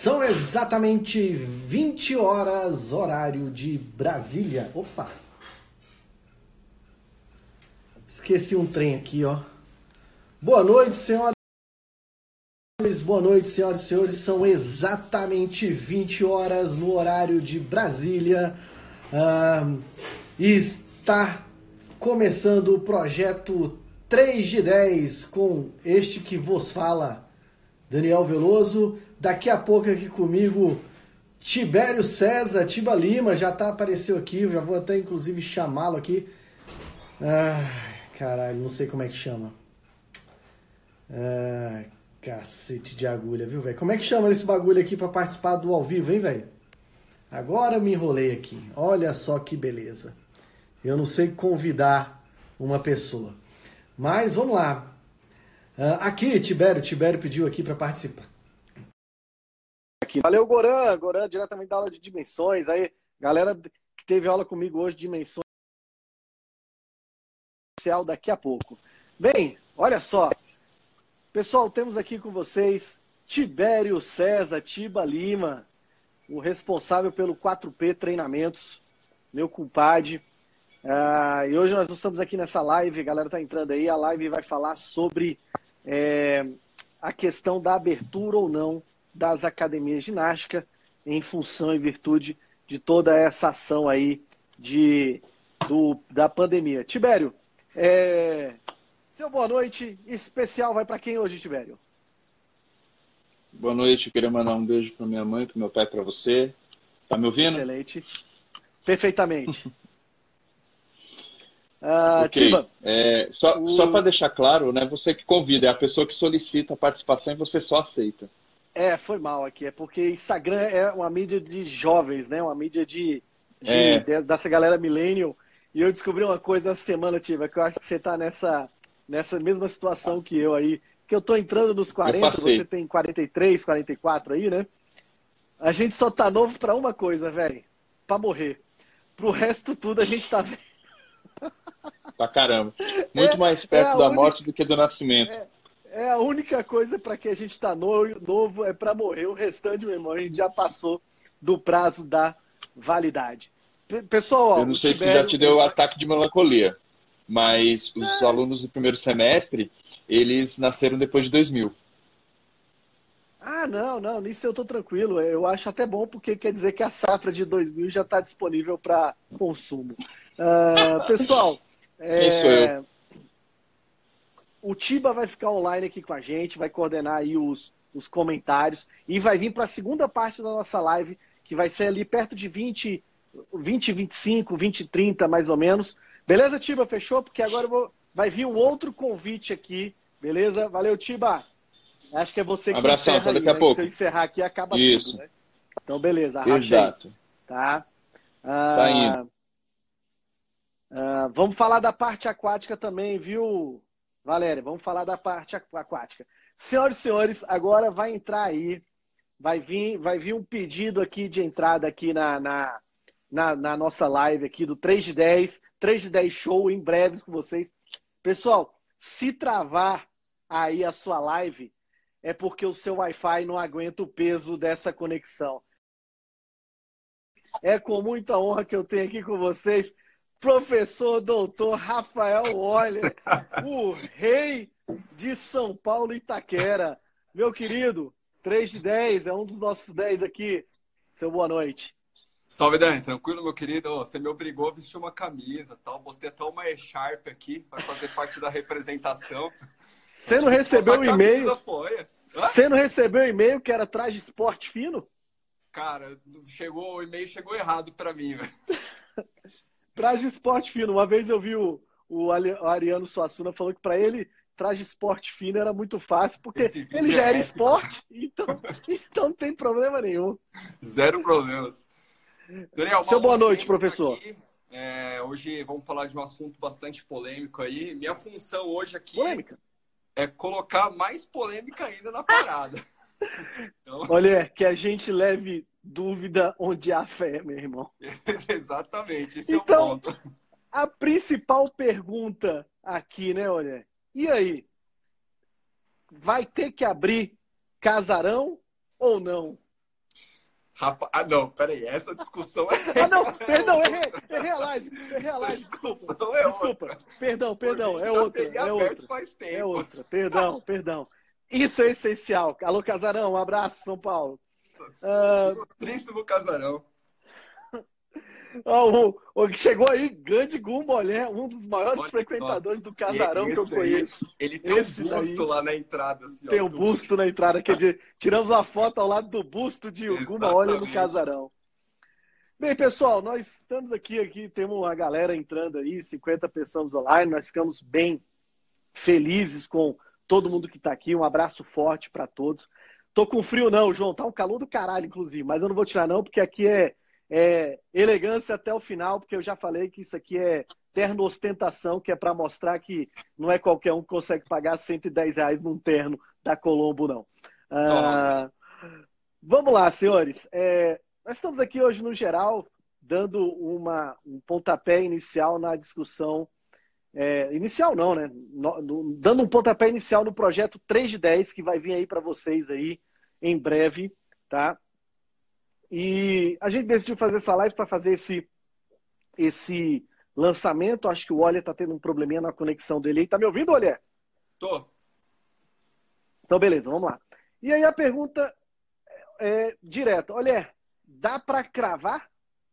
São exatamente 20 horas, horário de Brasília. Opa! Esqueci um trem aqui, ó. Boa noite, senhoras. Boa noite, senhoras e senhores. São exatamente 20 horas no horário de Brasília. E está começando o projeto 3 de 10 com este que vos fala, Daniel Veloso. Daqui a pouco aqui comigo, Tibério César, Tiba Lima, já tá apareceu aqui, já vou até inclusive chamá-lo aqui. Ai, caralho, não sei como é que chama. Ah, cacete de agulha, viu, velho? Como é que chama esse bagulho aqui para participar do ao vivo, hein, velho? Agora me enrolei aqui. Olha só que beleza. Eu não sei convidar uma pessoa. Mas vamos lá. Uh, aqui, Tibério, Tibério pediu aqui para participar. Aqui. Valeu, Goran. Goran, diretamente da aula de dimensões. Aí, galera que teve aula comigo hoje, dimensões daqui a pouco. Bem, olha só. Pessoal, temos aqui com vocês Tibério César Tiba Lima, o responsável pelo 4P Treinamentos, meu compadre. Uh, e hoje nós estamos aqui nessa live, a galera está entrando aí, a live vai falar sobre é, a questão da abertura ou não das academias de ginástica em função e virtude de toda essa ação aí de, do, da pandemia. Tibério, é, seu boa noite especial vai para quem hoje, Tibério? Boa noite, queria mandar um beijo para minha mãe, para meu pai, para você. Tá me ouvindo? Excelente. Perfeitamente. uh, okay. é, só, o... só para deixar claro, né? Você que convida, é a pessoa que solicita a participação e você só aceita. É, foi mal aqui. É porque Instagram é uma mídia de jovens, né? Uma mídia de, de é. dessa galera millennial. E eu descobri uma coisa essa semana, Tiva, que eu acho que você está nessa nessa mesma situação que eu aí, que eu tô entrando nos 40, você tem 43, 44 aí, né? A gente só tá novo para uma coisa, velho, para morrer. Pro resto tudo a gente tá velho. Pra caramba. Muito é, mais perto é da única, morte do que do nascimento. É, é a única coisa para que a gente tá novo, novo é para morrer. O restante, meu irmão, a gente já passou do prazo da validade. Pessoal, eu não sei Tibério, se já te deu ataque de melancolia mas os é. alunos do primeiro semestre, eles nasceram depois de 2000. Ah, não, não, nisso eu tô tranquilo. Eu acho até bom porque quer dizer que a safra de 2000 já está disponível para consumo. Uh, pessoal, é... o Tiba vai ficar online aqui com a gente, vai coordenar aí os, os comentários e vai vir para a segunda parte da nossa live, que vai ser ali perto de 20, 20, 25, 20, 30 mais ou menos. Beleza, Tiba? Fechou? Porque agora vou... vai vir um outro convite aqui. Beleza? Valeu, Tiba. Acho que é você que Abração, encerra daqui aí, a né? pouco. Se eu encerrar aqui, acaba Isso. tudo, né? Então, beleza. Exato. Aí, tá? Ah, Saindo. Ah, vamos falar da parte aquática também, viu, Valéria? Vamos falar da parte aquática. Senhoras e senhores, agora vai entrar aí, vai vir, vai vir um pedido aqui de entrada aqui na, na, na, na nossa live aqui do 3 de 10. 3 de 10 show em breves com vocês. Pessoal, se travar aí a sua live, é porque o seu Wi-Fi não aguenta o peso dessa conexão. É com muita honra que eu tenho aqui com vocês, professor doutor Rafael Oller, o rei de São Paulo Itaquera. Meu querido, 3 de 10, é um dos nossos 10 aqui. Seu boa noite. Salve, Dani. Tranquilo, meu querido? Você me obrigou a vestir uma camisa, tal. Botei até uma E-Sharp aqui para fazer parte da representação. Você não recebeu o e-mail? Você não recebeu o e-mail que era traje esporte fino? Cara, chegou o e-mail chegou errado para mim, velho. traje esporte fino. Uma vez eu vi o, o Ariano Suassuna falando que para ele traje esporte fino era muito fácil, porque ele já era esporte, então, então não tem problema nenhum. Zero problemas. Daniel, Seu boa noite, professor. É, hoje vamos falar de um assunto bastante polêmico aí. Minha função hoje aqui polêmica. é colocar mais polêmica ainda na parada. então... Olha, que a gente leve dúvida onde há fé, meu irmão. Exatamente, esse então, é o então, ponto. A principal pergunta aqui, né, olha? E aí? Vai ter que abrir casarão ou não? Rapaz, ah, não, peraí, essa discussão é. ah, não, perdão, errei, errei a live, errei a live, desculpa. É desculpa, outra. perdão, perdão, é outra, é outra. Faz tempo. É outra, perdão, perdão. Isso é essencial. Alô, Casarão, um abraço, São Paulo. Uh... Tríssimo Casarão. Oh, o, o, que chegou aí, grande Gumbolé, um dos maiores Olha, frequentadores do casarão que eu conheço. ele tem esse um busto lá na entrada. Assim, tem o um busto na entrada, que é de, tiramos uma foto ao lado do busto de Guma Olha no casarão. Bem, pessoal, nós estamos aqui, aqui temos uma galera entrando aí, 50 pessoas online, nós ficamos bem felizes com todo mundo que está aqui, um abraço forte para todos. Tô com frio não, João, tá um calor do caralho, inclusive, mas eu não vou tirar não, porque aqui é é, elegância até o final, porque eu já falei que isso aqui é terno ostentação, que é para mostrar que não é qualquer um que consegue pagar 110 reais num terno da Colombo, não. Ah, vamos lá, senhores. É, nós estamos aqui hoje, no geral, dando uma, um pontapé inicial na discussão. É, inicial não, né? No, no, dando um pontapé inicial no projeto 3 de 10, que vai vir aí para vocês aí em breve, tá? E a gente decidiu fazer essa live para fazer esse, esse lançamento. Acho que o Olha está tendo um probleminha na conexão dele. Tá me ouvindo, Olha? Tô. Então, beleza, vamos lá. E aí a pergunta é, é direta. Olha, dá para cravar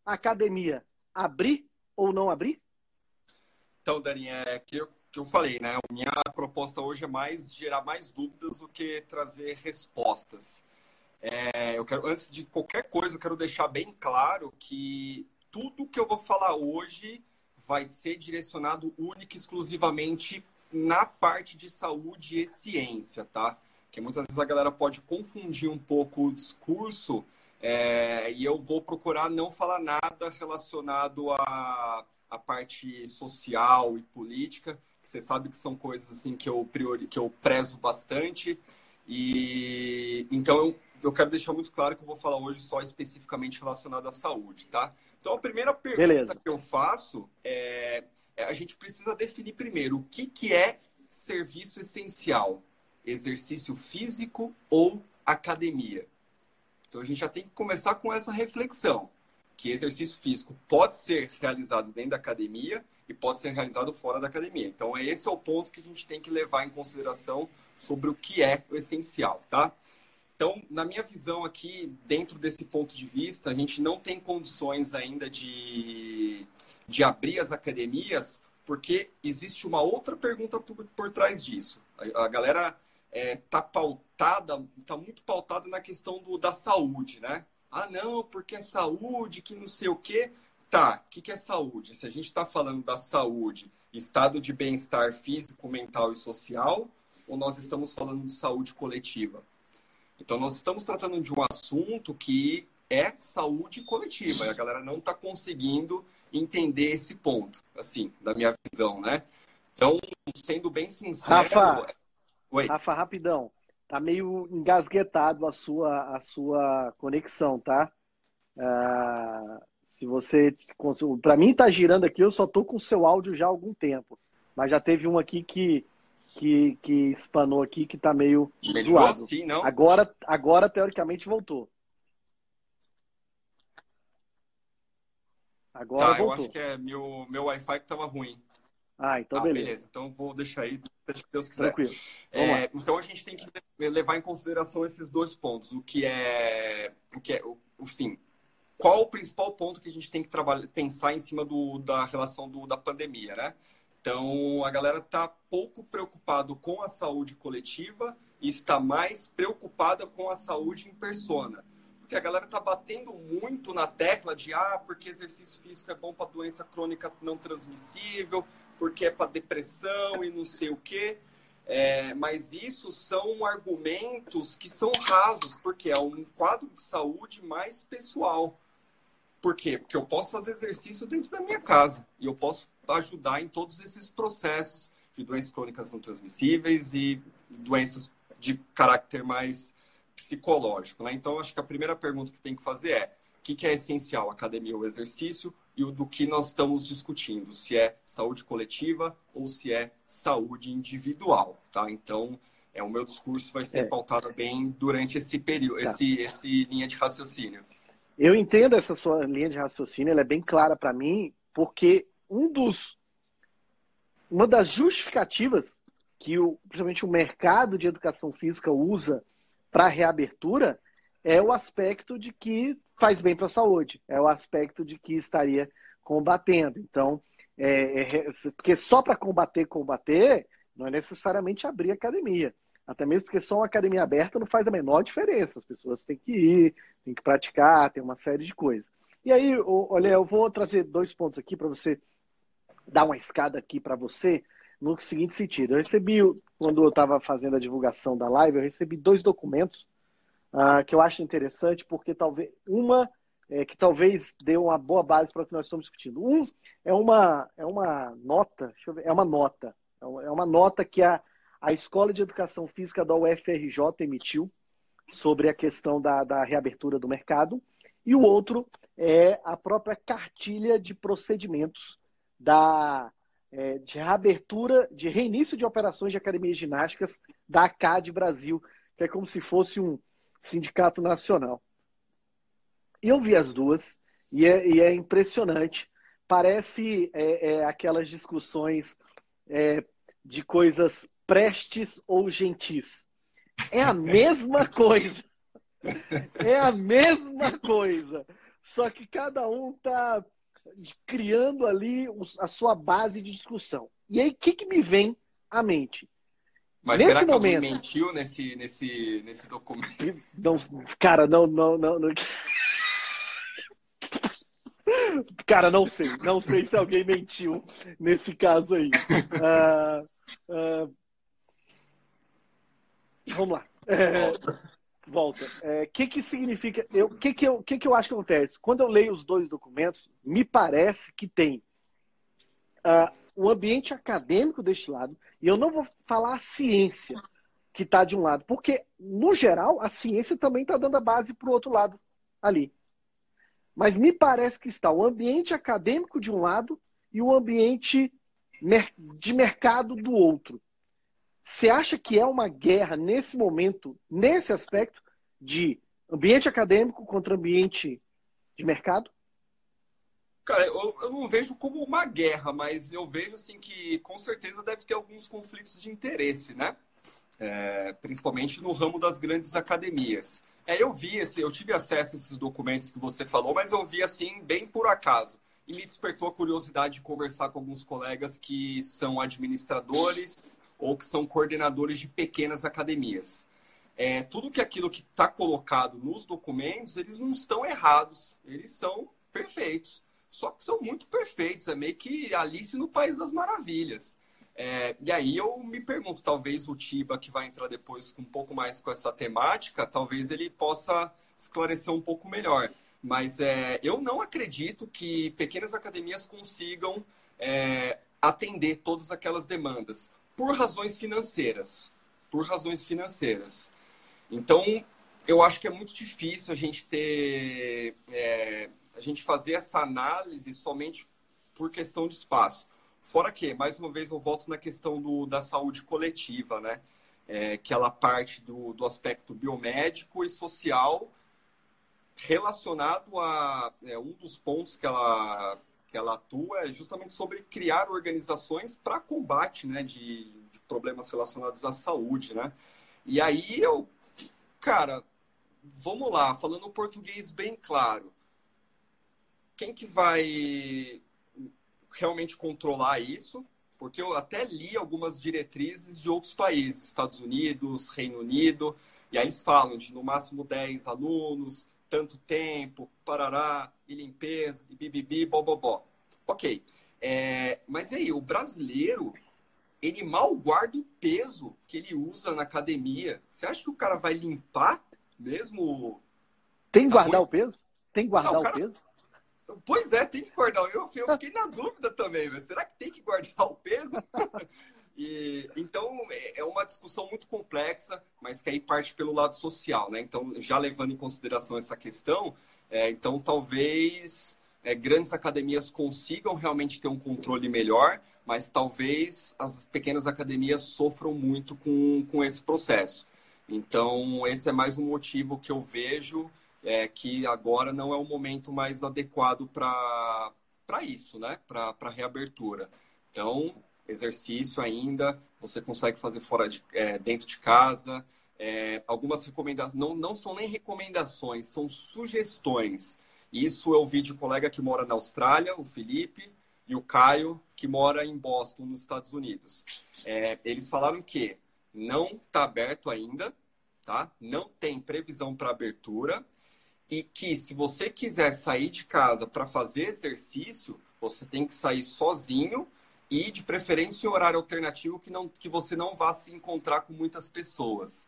a academia abrir ou não abrir? Então, Dani, é que eu, que eu falei, né? Minha proposta hoje é mais gerar mais dúvidas do que trazer respostas. É, eu quero, antes de qualquer coisa, eu quero deixar bem claro que tudo que eu vou falar hoje vai ser direcionado única e exclusivamente na parte de saúde e ciência, tá? Porque muitas vezes a galera pode confundir um pouco o discurso é, e eu vou procurar não falar nada relacionado à, à parte social e política, que você sabe que são coisas assim que eu, priori, que eu prezo bastante. E então eu eu quero deixar muito claro que eu vou falar hoje só especificamente relacionado à saúde, tá? Então, a primeira pergunta Beleza. que eu faço é, é, a gente precisa definir primeiro o que, que é serviço essencial, exercício físico ou academia. Então, a gente já tem que começar com essa reflexão, que exercício físico pode ser realizado dentro da academia e pode ser realizado fora da academia. Então, esse é o ponto que a gente tem que levar em consideração sobre o que é o essencial, tá? Então, na minha visão aqui, dentro desse ponto de vista, a gente não tem condições ainda de, de abrir as academias, porque existe uma outra pergunta por, por trás disso. A, a galera está é, tá pautada, está muito pautada na questão do, da saúde, né? Ah, não, porque é saúde, que não sei o quê. Tá, o que, que é saúde? Se a gente está falando da saúde, estado de bem-estar físico, mental e social, ou nós estamos falando de saúde coletiva? Então, nós estamos tratando de um assunto que é saúde coletiva e a galera não está conseguindo entender esse ponto, assim, da minha visão, né? Então, sendo bem sincero. Rafa, Oi. Rafa rapidão. Tá meio engasguetado a sua, a sua conexão, tá? Uh, se você. Para mim, tá girando aqui, eu só tô com o seu áudio já há algum tempo. Mas já teve um aqui que que, que espanou aqui, que tá meio Melhorou zoado. assim, não? Agora, agora, teoricamente, voltou. Agora tá, voltou. eu acho que é meu, meu Wi-Fi que tava ruim. Ah, então ah, beleza. beleza. Então vou deixar aí, se Deus quiser. Tranquilo. É, então a gente tem que levar em consideração esses dois pontos. O que é. O que é. O, sim, qual o principal ponto que a gente tem que trabalhar, pensar em cima do, da relação do, da pandemia, né? Então, a galera está pouco preocupado com a saúde coletiva e está mais preocupada com a saúde em persona. Porque a galera está batendo muito na tecla de ah, porque exercício físico é bom para doença crônica não transmissível, porque é para depressão e não sei o quê. É, mas isso são argumentos que são rasos, porque é um quadro de saúde mais pessoal. Por quê? Porque eu posso fazer exercício dentro da minha casa e eu posso ajudar em todos esses processos de doenças crônicas não transmissíveis e doenças de caráter mais psicológico. Né? Então, acho que a primeira pergunta que tem que fazer é o que, que é essencial, academia ou exercício, e o do que nós estamos discutindo, se é saúde coletiva ou se é saúde individual. Tá? Então, é, o meu discurso vai ser é. pautado bem durante esse período, tá. esse, esse linha de raciocínio. Eu entendo essa sua linha de raciocínio, ela é bem clara para mim, porque um dos, uma das justificativas que o, principalmente o mercado de educação física usa para a reabertura é o aspecto de que faz bem para a saúde, é o aspecto de que estaria combatendo. Então, é, é, porque só para combater, combater, não é necessariamente abrir academia. Até mesmo porque só uma academia aberta não faz a menor diferença. As pessoas têm que ir, têm que praticar, tem uma série de coisas. E aí, olha, eu vou trazer dois pontos aqui para você dar uma escada aqui para você no seguinte sentido. Eu recebi, quando eu estava fazendo a divulgação da live, eu recebi dois documentos uh, que eu acho interessante, porque talvez uma é, que talvez dê uma boa base para o que nós estamos discutindo. Um é uma, é uma nota, ver, é uma nota, é uma nota que a a Escola de Educação Física da UFRJ emitiu sobre a questão da, da reabertura do mercado, e o outro é a própria cartilha de procedimentos da, é, de reabertura, de reinício de operações de academias ginásticas da ACAD Brasil, que é como se fosse um sindicato nacional. E eu vi as duas, e é, e é impressionante. Parece é, é aquelas discussões é, de coisas prestes ou gentis. É a mesma coisa. É a mesma coisa. Só que cada um está criando ali a sua base de discussão. E aí, o que, que me vem à mente? Mas nesse será que momento, alguém mentiu nesse, nesse, nesse documento? Não, cara, não, não, não, não. Cara, não sei. Não sei se alguém mentiu nesse caso aí. Uh, uh, Vamos lá. É, volta. O é, que, que significa. O que, que, eu, que, que eu acho que acontece? Quando eu leio os dois documentos, me parece que tem uh, o ambiente acadêmico deste lado, e eu não vou falar a ciência que está de um lado, porque, no geral, a ciência também está dando a base para o outro lado ali. Mas me parece que está o ambiente acadêmico de um lado e o ambiente de mercado do outro. Você acha que é uma guerra nesse momento, nesse aspecto de ambiente acadêmico contra ambiente de mercado? Cara, eu, eu, não vejo como uma guerra, mas eu vejo assim que com certeza deve ter alguns conflitos de interesse, né? É, principalmente no ramo das grandes academias. É, eu vi esse, eu tive acesso a esses documentos que você falou, mas eu vi assim bem por acaso e me despertou a curiosidade de conversar com alguns colegas que são administradores ou que são coordenadores de pequenas academias. É, tudo que aquilo que está colocado nos documentos, eles não estão errados, eles são perfeitos. Só que são muito perfeitos, é meio que Alice no País das Maravilhas. É, e aí eu me pergunto, talvez o Tiba, que vai entrar depois um pouco mais com essa temática, talvez ele possa esclarecer um pouco melhor. Mas é, eu não acredito que pequenas academias consigam é, atender todas aquelas demandas por razões financeiras. Por razões financeiras. Então, eu acho que é muito difícil a gente ter. A gente fazer essa análise somente por questão de espaço. Fora que, mais uma vez, eu volto na questão do, da saúde coletiva, né? É, que ela parte do, do aspecto biomédico e social relacionado a é, um dos pontos que ela que ela atua é justamente sobre criar organizações para combate né, de, de, problemas relacionados à saúde. Né? E aí eu, cara, vamos lá, falando português bem claro. Quem que vai realmente controlar isso? Porque eu até li algumas diretrizes de outros países, Estados Unidos, Reino Unido, e aí eles falam de no máximo 10 alunos, tanto tempo, parará, e limpeza, e bibibi, bobobó. Ok. É, mas aí, o brasileiro, ele mal guarda o peso que ele usa na academia. Você acha que o cara vai limpar mesmo? Tem que tá guardar o peso? Tem que guardar Não, o, cara... o, peso? Pois é, tem que guardar. Eu, eu fiquei na dúvida também, mas será que tem que guardar o peso? E, então, é, é uma discussão muito complexa, mas que aí parte pelo lado social, né? Então, já levando em consideração essa questão, é, então talvez é, grandes academias consigam realmente ter um controle melhor, mas talvez as pequenas academias sofram muito com, com esse processo. Então, esse é mais um motivo que eu vejo é, que agora não é o momento mais adequado para isso, né? Para reabertura. Então, exercício ainda, você consegue fazer fora de, é, dentro de casa. É, algumas recomendações, não, não são nem recomendações, são sugestões. Isso eu vi de colega que mora na Austrália, o Felipe, e o Caio, que mora em Boston, nos Estados Unidos. É, eles falaram que não está aberto ainda, tá? Não tem previsão para abertura e que se você quiser sair de casa para fazer exercício, você tem que sair sozinho e de preferência em horário alternativo que não que você não vá se encontrar com muitas pessoas.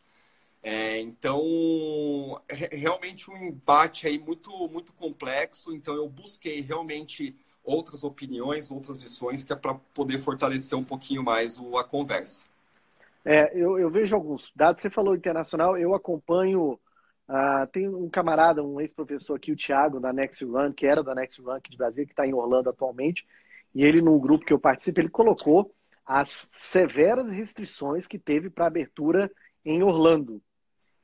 É, então, é realmente um embate aí muito muito complexo. Então, eu busquei realmente outras opiniões, outras lições que é para poder fortalecer um pouquinho mais a conversa. É, eu, eu, vejo alguns dados. Você falou internacional, eu acompanho. Uh, tem um camarada, um ex-professor aqui, o Thiago, da Next Run, que era da Next Run aqui de Brasília, que está em Orlando atualmente. E ele, num grupo que eu participo, ele colocou as severas restrições que teve para abertura em Orlando.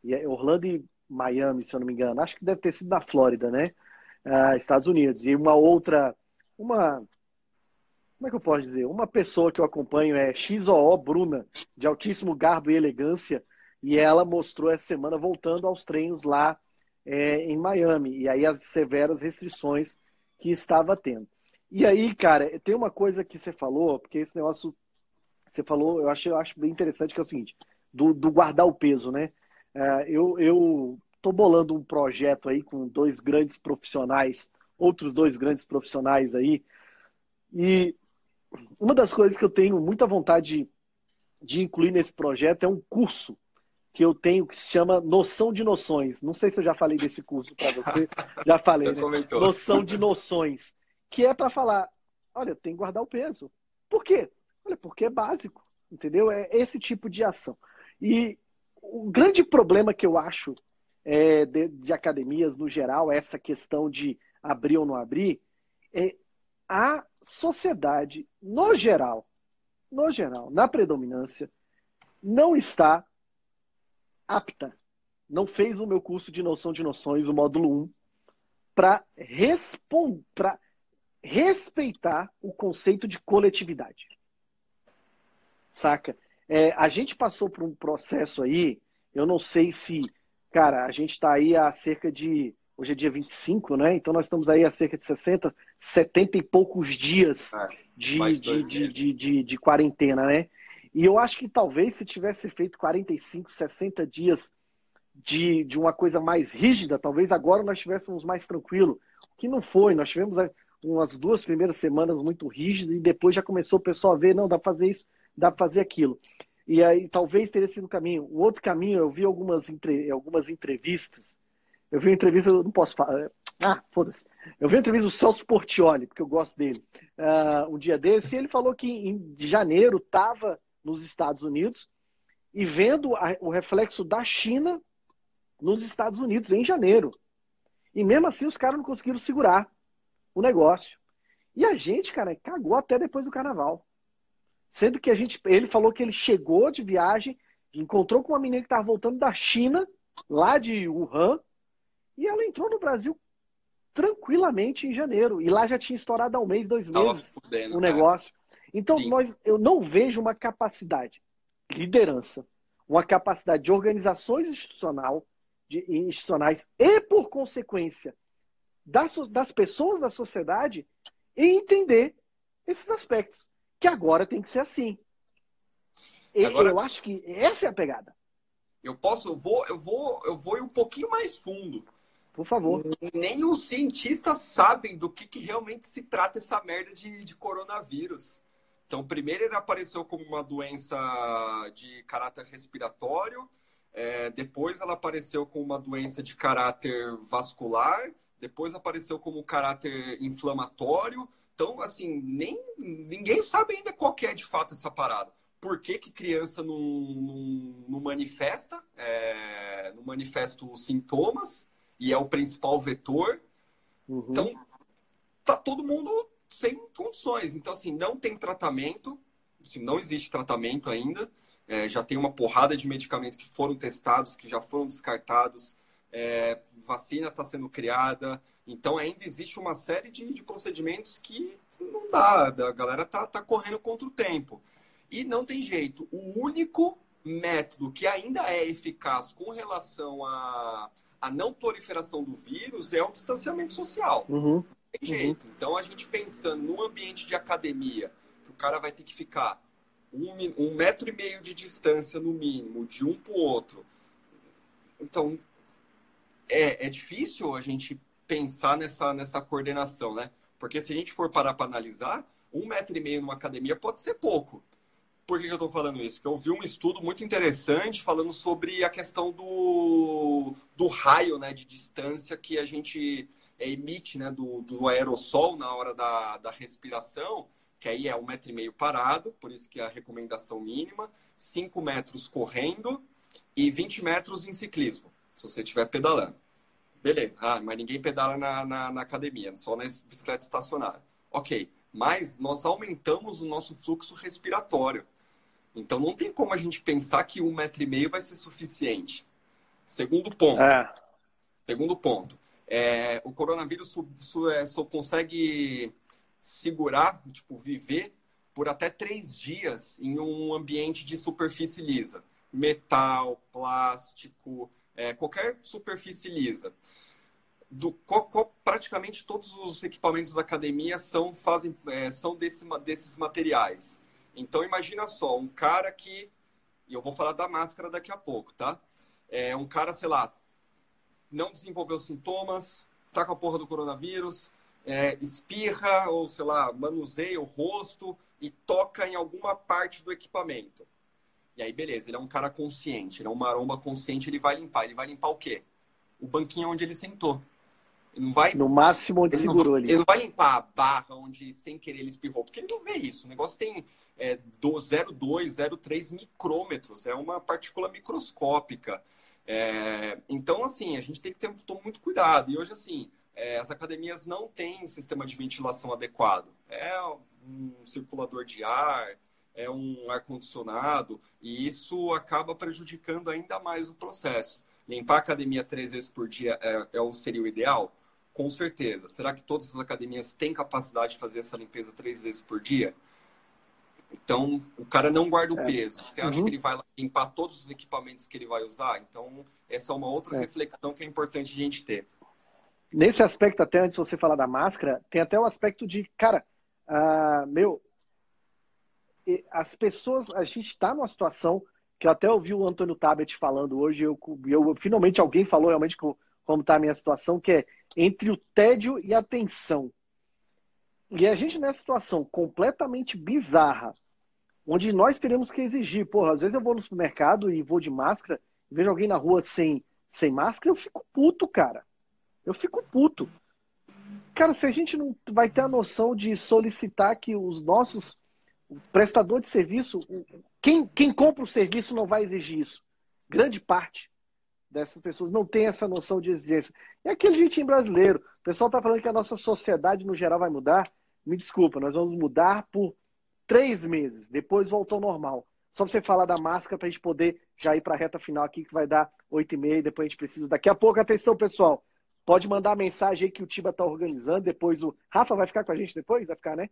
E é Orlando e Miami, se eu não me engano. Acho que deve ter sido na Flórida, né? Uh, Estados Unidos. E uma outra, uma como é que eu posso dizer? Uma pessoa que eu acompanho é XOO Bruna, de altíssimo garbo e elegância, e ela mostrou essa semana voltando aos treinos lá é, em Miami, e aí as severas restrições que estava tendo. E aí, cara, tem uma coisa que você falou, porque esse negócio você falou, eu acho, eu acho bem interessante, que é o seguinte, do, do guardar o peso, né? É, eu, eu tô bolando um projeto aí com dois grandes profissionais, outros dois grandes profissionais aí, e uma das coisas que eu tenho muita vontade de, de incluir nesse projeto é um curso que eu tenho que se chama Noção de Noções. Não sei se eu já falei desse curso para você. Já falei, né? Noção de Noções. Que é para falar, olha, tem que guardar o peso. Por quê? Olha, porque é básico, entendeu? É esse tipo de ação. E o grande problema que eu acho é, de, de academias no geral, essa questão de abrir ou não abrir, é a sociedade, no geral, no geral, na predominância, não está apta, não fez o meu curso de noção de noções, o módulo 1, para respeitar o conceito de coletividade. Saca? É, a gente passou por um processo aí, eu não sei se, cara, a gente está aí há cerca de Hoje é dia 25, né? Então nós estamos aí há cerca de 60, 70 e poucos dias é, de, de, de, de, de quarentena, né? E eu acho que talvez se tivesse feito 45, 60 dias de, de uma coisa mais rígida, talvez agora nós estivéssemos mais tranquilo. O que não foi, nós tivemos é, umas duas primeiras semanas muito rígidas e depois já começou o pessoal a ver, não, dá para fazer isso, dá para fazer aquilo. E aí talvez teria sido o caminho. O outro caminho, eu vi algumas, entre, algumas entrevistas eu vi uma entrevista, eu não posso falar. Ah, foda-se. Eu vi uma entrevista do Celso Portioli, porque eu gosto dele, uh, um dia desse, e ele falou que em janeiro estava nos Estados Unidos e vendo a, o reflexo da China nos Estados Unidos em janeiro. E mesmo assim os caras não conseguiram segurar o negócio. E a gente, cara, cagou até depois do carnaval. Sendo que a gente, ele falou que ele chegou de viagem, encontrou com uma menina que estava voltando da China, lá de Wuhan, e ela entrou no Brasil tranquilamente em janeiro. E lá já tinha estourado há um mês, dois meses o negócio. Então, nós, eu não vejo uma capacidade de liderança, uma capacidade de organizações institucional, de, institucionais e, por consequência, das, das pessoas da sociedade em entender esses aspectos. Que agora tem que ser assim. Agora, eu acho que essa é a pegada. Eu posso, eu vou, eu vou, eu vou ir um pouquinho mais fundo. Por favor. Nem os cientistas sabem do que, que realmente se trata essa merda de, de coronavírus. Então, primeiro ele apareceu como uma doença de caráter respiratório, é, depois ela apareceu como uma doença de caráter vascular, depois apareceu como caráter inflamatório. Então, assim, nem ninguém sabe ainda qual é de fato essa parada. Por que, que criança não, não, não manifesta, é, não manifesta os sintomas? e é o principal vetor. Uhum. Então, tá todo mundo sem condições. Então, assim, não tem tratamento, assim, não existe tratamento ainda. É, já tem uma porrada de medicamentos que foram testados, que já foram descartados. é, vacina está sendo criada, então ainda existe uma série de, de procedimentos que não dá, a galera tá, tá correndo contra o tempo. E não tem jeito. O único método que ainda é eficaz com relação à, à não proliferação do vírus é o distanciamento social. Uhum. Tem jeito. Uhum. Então, a gente pensando num ambiente de academia, que o cara vai ter que ficar um, um metro e meio de distância no mínimo, de um para o outro. Então, é, é difícil a gente pensar nessa, nessa coordenação, né? Porque se a gente for parar para analisar, um metro e meio numa academia pode ser pouco. Por que, que eu estou falando isso? Porque eu vi um estudo muito interessante falando sobre a questão do, do raio né, de distância que a gente emite né, do, do aerossol na hora da, da respiração, que aí é um metro e meio parado, por isso que é a recomendação mínima, 5 metros correndo e 20 metros em ciclismo, se você estiver pedalando. Beleza, ah, mas ninguém pedala na, na, na academia, só na bicicleta estacionária. Ok, mas nós aumentamos o nosso fluxo respiratório. Então não tem como a gente pensar que um metro e meio vai ser suficiente. Segundo ponto. É. Segundo ponto. É, o coronavírus só, é, só consegue segurar, tipo, viver por até três dias em um ambiente de superfície lisa. Metal, plástico, é, qualquer superfície lisa. Do, co, co, praticamente todos os equipamentos da academia são, fazem, é, são desse, desses materiais. Então imagina só, um cara que. E eu vou falar da máscara daqui a pouco, tá? É um cara, sei lá, não desenvolveu sintomas, tá com a porra do coronavírus, é, espirra ou, sei lá, manuseia o rosto e toca em alguma parte do equipamento. E aí, beleza, ele é um cara consciente, ele é um maromba consciente, ele vai limpar. Ele vai limpar o quê? O banquinho onde ele sentou. Ele não vai. No máximo onde ele segurou ali. Ele não vai limpar a barra onde sem querer ele espirrou, porque ele não vê isso. O negócio tem é, 0,2, 0,3 micrômetros, é uma partícula microscópica. É, então, assim, a gente tem que ter muito cuidado. E hoje, assim, é, as academias não têm sistema de ventilação adequado. É um circulador de ar, é um ar-condicionado, e isso acaba prejudicando ainda mais o processo. Limpar a academia três vezes por dia é, é, seria o ideal? Com certeza. Será que todas as academias têm capacidade de fazer essa limpeza três vezes por dia? Então, o cara não guarda o é. peso. Você acha uhum. que ele vai limpar todos os equipamentos que ele vai usar? Então, essa é uma outra é. reflexão que é importante a gente ter. Nesse aspecto, até antes de você falar da máscara, tem até o aspecto de, cara, uh, meu, as pessoas, a gente está numa situação que eu até ouvi o Antônio Tabet falando hoje, eu, eu finalmente alguém falou realmente como está a minha situação, que é entre o tédio e a tensão. E a gente nessa situação completamente bizarra, onde nós teremos que exigir, porra, às vezes eu vou no supermercado e vou de máscara, vejo alguém na rua sem, sem máscara, eu fico puto, cara. Eu fico puto. Cara, se a gente não vai ter a noção de solicitar que os nossos prestador de serviço, quem, quem compra o serviço não vai exigir isso. Grande parte dessas pessoas não tem essa noção de exigência. É aquele jeitinho brasileiro. O pessoal está falando que a nossa sociedade, no geral, vai mudar. Me desculpa, nós vamos mudar por três meses, depois voltou ao normal. Só para você falar da máscara para a gente poder já ir para a reta final aqui, que vai dar oito e meia, depois a gente precisa. Daqui a pouco, atenção, pessoal. Pode mandar a mensagem aí que o Tiba está organizando. Depois o. Rafa vai ficar com a gente depois? Vai ficar, né?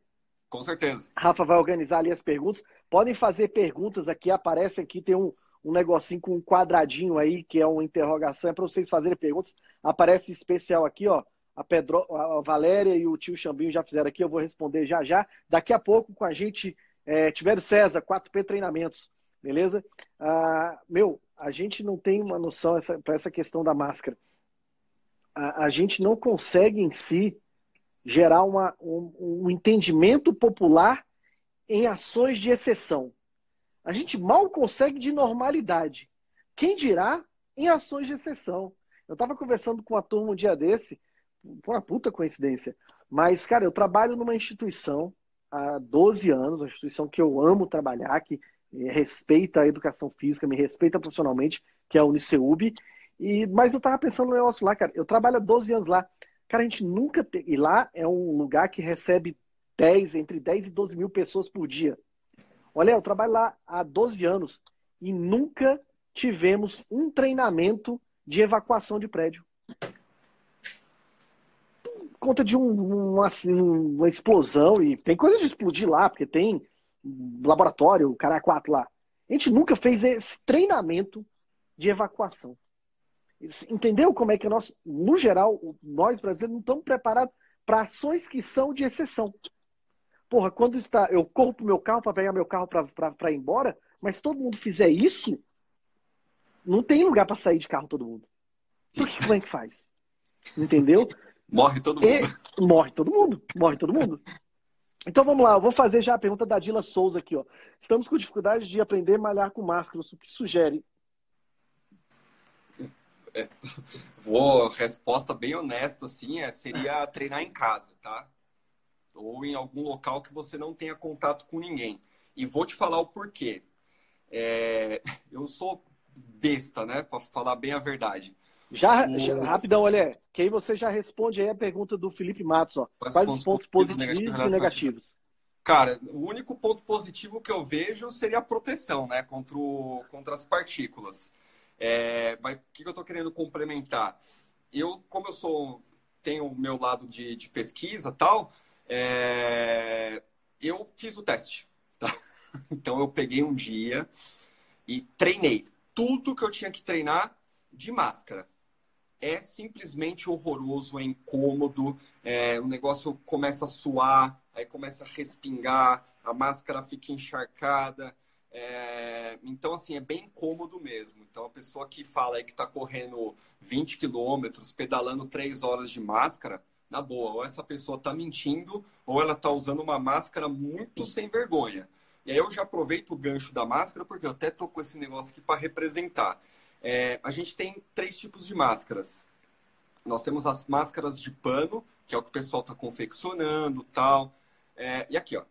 Com certeza. Rafa vai organizar ali as perguntas. Podem fazer perguntas aqui, aparece aqui, tem um, um negocinho com um quadradinho aí, que é uma interrogação, é para vocês fazerem perguntas. Aparece especial aqui, ó. A, Pedro, a Valéria e o tio Xambinho já fizeram aqui, eu vou responder já já. Daqui a pouco com a gente, é, Tiveram César, 4P Treinamentos, beleza? Ah, meu, a gente não tem uma noção para essa questão da máscara. A, a gente não consegue em si gerar uma, um, um entendimento popular em ações de exceção. A gente mal consegue de normalidade. Quem dirá em ações de exceção? Eu estava conversando com uma turma um dia desse, uma puta coincidência. Mas, cara, eu trabalho numa instituição há 12 anos, uma instituição que eu amo trabalhar, que respeita a educação física, me respeita profissionalmente, que é a Uniceub. E, mas eu estava pensando no negócio lá, cara. Eu trabalho há 12 anos lá. Cara, a gente nunca. E lá é um lugar que recebe 10, entre 10 e 12 mil pessoas por dia. Olha, eu trabalho lá há 12 anos e nunca tivemos um treinamento de evacuação de prédio. Conta de um, uma, assim, uma explosão, e tem coisa de explodir lá, porque tem laboratório, o cara quatro lá. A gente nunca fez esse treinamento de evacuação. Entendeu como é que nós, no geral, nós brasileiros não estamos preparados para ações que são de exceção. Porra, quando está, eu corro pro meu carro para pegar meu carro para ir embora, mas todo mundo fizer isso, não tem lugar para sair de carro todo mundo. Por que como é que faz? Entendeu? Morre todo mundo. E morre todo mundo. Morre todo mundo. Então vamos lá, eu vou fazer já a pergunta da Dila Souza aqui, ó. Estamos com dificuldade de aprender a malhar com máscara. O que sugere? É, vou, resposta bem honesta, assim, é, seria treinar em casa, tá? Ou em algum local que você não tenha contato com ninguém. E vou te falar o porquê. É, eu sou besta, né? Para falar bem a verdade. Já, já, rapidão, olha, que aí você já responde aí a pergunta do Felipe Matos, ó. Quais, Quais os pontos positivos e negativos? Cara, o único ponto positivo que eu vejo seria a proteção, né, contra, o, contra as partículas. É, mas o que eu estou querendo complementar? Eu, como eu sou, tenho o meu lado de, de pesquisa tal, é, eu fiz o teste. Tá? Então eu peguei um dia e treinei tudo que eu tinha que treinar de máscara é simplesmente horroroso, é incômodo, é, o negócio começa a suar, aí começa a respingar, a máscara fica encharcada. É, então, assim, é bem incômodo mesmo. Então, a pessoa que fala aí que está correndo 20 quilômetros, pedalando 3 horas de máscara, na boa, ou essa pessoa está mentindo, ou ela está usando uma máscara muito sem vergonha. E aí eu já aproveito o gancho da máscara, porque eu até tô com esse negócio aqui para representar. É, a gente tem três tipos de máscaras. Nós temos as máscaras de pano, que é o que o pessoal está confeccionando tal. É, e aqui, ó.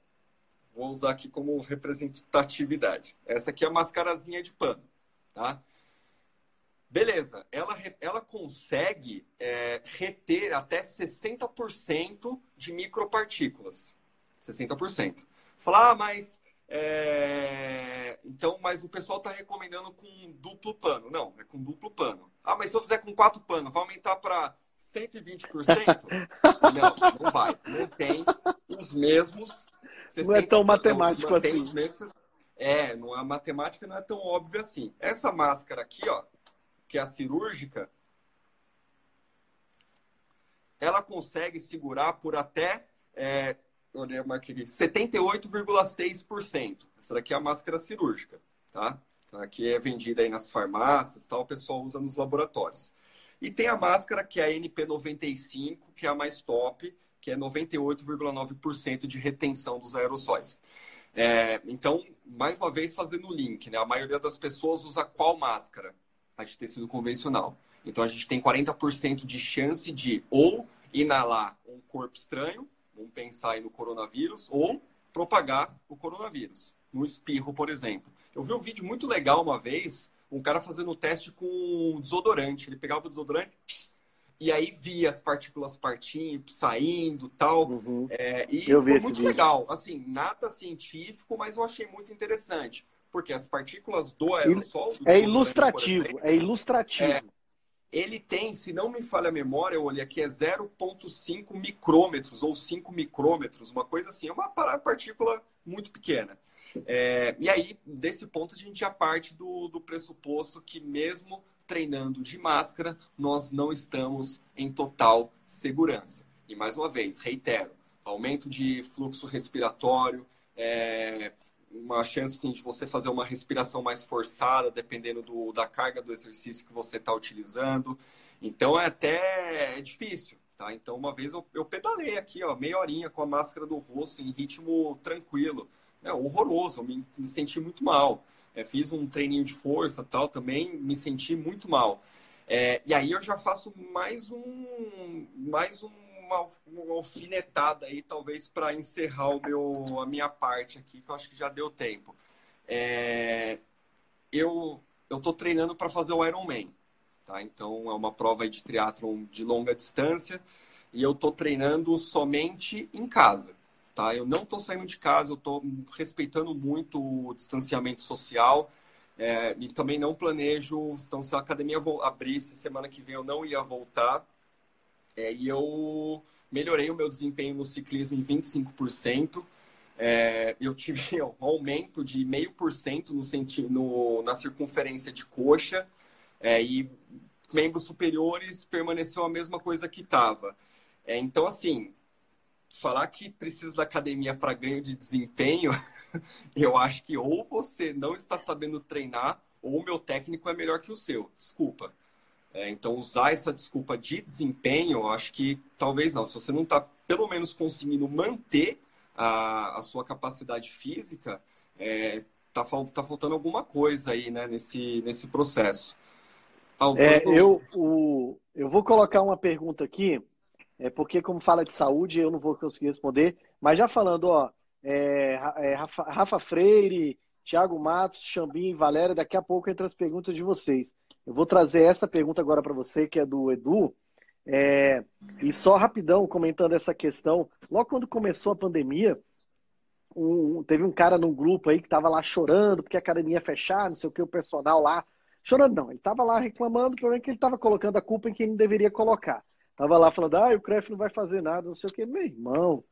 Vou usar aqui como representatividade. Essa aqui é a mascarazinha de pano, tá? Beleza, ela, ela consegue é, reter até 60% de micropartículas. 60%. Falar, ah, mas é... Então, mas o pessoal está recomendando com duplo pano. Não, é com duplo pano. Ah, mas se eu fizer com quatro panos, vai aumentar para 120%? não, não vai. Não tem os mesmos. Não é tão matemático assim. Os mesmos... É, não, a matemática não é tão óbvia assim. Essa máscara aqui, ó, que é a cirúrgica, ela consegue segurar por até é, olhei a marca aqui, 78,6%. Essa daqui é a máscara cirúrgica, tá? Então, aqui é vendida aí nas farmácias, tal, o pessoal usa nos laboratórios. E tem a máscara que é a NP95, que é a mais top, que é 98,9% de retenção dos aerossóis. É, então, mais uma vez fazendo o link, né? A maioria das pessoas usa qual máscara? A de tecido convencional. Então a gente tem 40% de chance de ou inalar um corpo estranho vamos pensar aí no coronavírus, ou propagar o coronavírus, no espirro, por exemplo. Eu vi um vídeo muito legal uma vez, um cara fazendo o teste com desodorante. Ele pegava o desodorante e aí via as partículas partindo, saindo tal. Uhum. É, e eu foi muito vídeo. legal. Assim, nada científico, mas eu achei muito interessante. Porque as partículas do aerossol... Do é ilustrativo, é ilustrativo. É, ele tem, se não me falha a memória, eu olhei aqui, é 0,5 micrômetros ou 5 micrômetros, uma coisa assim, é uma partícula muito pequena. É, e aí, desse ponto, a gente já parte do, do pressuposto que, mesmo treinando de máscara, nós não estamos em total segurança. E mais uma vez, reitero, aumento de fluxo respiratório, é, uma chance assim, de você fazer uma respiração mais forçada, dependendo do, da carga do exercício que você está utilizando. Então é até é difícil. Tá? Então, uma vez eu, eu pedalei aqui, ó, meia horinha com a máscara do rosto em ritmo tranquilo. É horroroso, eu me, me senti muito mal. É, fiz um treininho de força tal, também me senti muito mal. É, e aí eu já faço mais um, mais um uma, uma alfinetada aí, talvez, para encerrar o meu, a minha parte aqui, que eu acho que já deu tempo. É, eu estou treinando para fazer o Ironman. Tá? Então, é uma prova de triatlon de longa distância e eu estou treinando somente em casa. Tá? Eu não estou saindo de casa, eu estou respeitando muito o distanciamento social. É, e também não planejo, então se a academia abrisse semana que vem eu não ia voltar. É, e eu melhorei o meu desempenho no ciclismo em 25%. É, eu tive um aumento de meio por cento na circunferência de coxa é, e membros superiores permaneceu a mesma coisa que estava. É, então, assim, falar que precisa da academia para ganho de desempenho, eu acho que ou você não está sabendo treinar ou o meu técnico é melhor que o seu. Desculpa. É, então, usar essa desculpa de desempenho, eu acho que talvez não. Se você não está, pelo menos, conseguindo manter a, a sua capacidade física, é, tá, tá faltando alguma coisa aí, né, nesse, nesse processo. É, eu, o, eu vou colocar uma pergunta aqui, é porque como fala de saúde, eu não vou conseguir responder, mas já falando, ó, é, é, Rafa, Rafa, Freire, Thiago Matos, Xambim e Valéria, daqui a pouco entre as perguntas de vocês. Eu vou trazer essa pergunta agora para você, que é do Edu, é, e só rapidão, comentando essa questão, logo quando começou a pandemia, um, teve um cara num grupo aí que estava lá chorando porque a academia ia fechar, não sei o que, o personal lá. Chorando não, ele estava lá reclamando, o problema é que ele estava colocando a culpa em quem não deveria colocar. Tava lá falando, ah, o CREF não vai fazer nada, não sei o que. Meu irmão,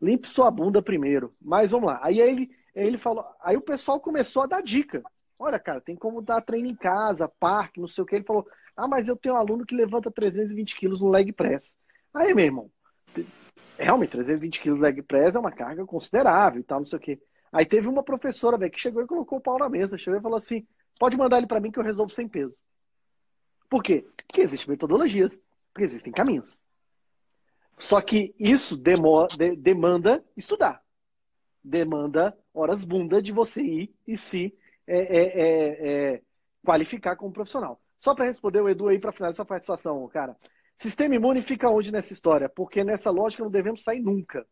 limpe sua bunda primeiro. Mas vamos lá. Aí ele, ele falou, aí o pessoal começou a dar dica. Olha, cara, tem como dar treino em casa, parque, não sei o que. Ele falou, ah, mas eu tenho um aluno que levanta 320 quilos no leg press. Aí, meu irmão, realmente, 320 quilos leg press é uma carga considerável e tal, não sei o quê. Aí teve uma professora, velho, que chegou e colocou o pau na mesa. Chegou e falou assim: pode mandar ele para mim que eu resolvo sem peso. Por quê? Porque existem metodologias, porque existem caminhos. Só que isso de, demanda estudar. Demanda horas bunda de você ir e se é, é, é, é qualificar como profissional. Só para responder o Edu aí para finalizar sua participação, cara. Sistema imune fica onde nessa história? Porque nessa lógica não devemos sair nunca.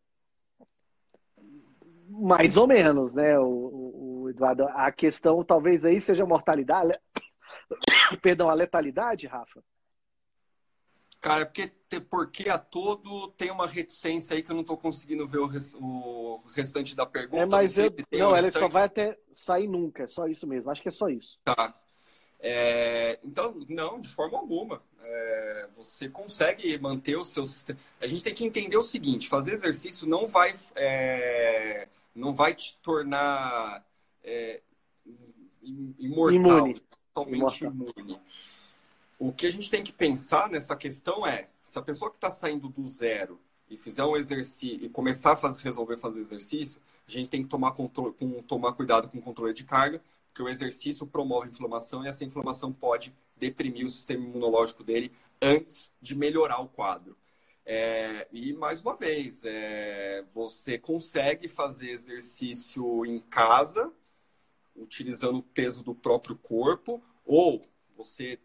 Mais ou menos, né, o, o, o Eduardo? A questão talvez aí seja mortalidade, perdão, a letalidade, Rafa? Cara, é porque, porque a todo tem uma reticência aí que eu não estou conseguindo ver o, res, o, restante da pergunta. É, mas não eu, não, ela só vai até sair nunca, é só isso mesmo. Acho que é só isso. Tá. É, então, não, de forma alguma. É, você consegue manter o seu sistema. A gente tem que entender o seguinte: fazer exercício não vai, é, não vai te tornar é, imortal, imune. totalmente imortal. imune. O que a gente tem que pensar nessa questão é: se a pessoa que está saindo do zero e fizer um exercício e começar a fazer, resolver fazer exercício, a gente tem que tomar, controle, com, tomar cuidado com o controle de carga, porque o exercício promove inflamação e essa inflamação pode deprimir o sistema imunológico dele antes de melhorar o quadro. É, e mais uma vez, é, você consegue fazer exercício em casa, utilizando o peso do próprio corpo, ou você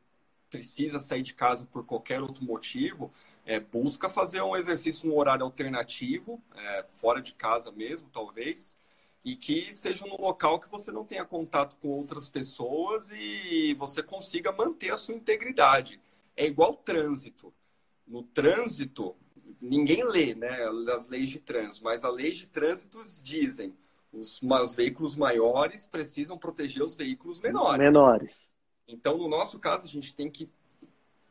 precisa sair de casa por qualquer outro motivo, é, busca fazer um exercício no horário alternativo, é, fora de casa mesmo, talvez, e que seja num local que você não tenha contato com outras pessoas e você consiga manter a sua integridade. É igual trânsito. No trânsito, ninguém lê né, as leis de trânsito, mas as leis de trânsito dizem os, os veículos maiores precisam proteger os veículos menores. Menores. Então, no nosso caso, a gente tem que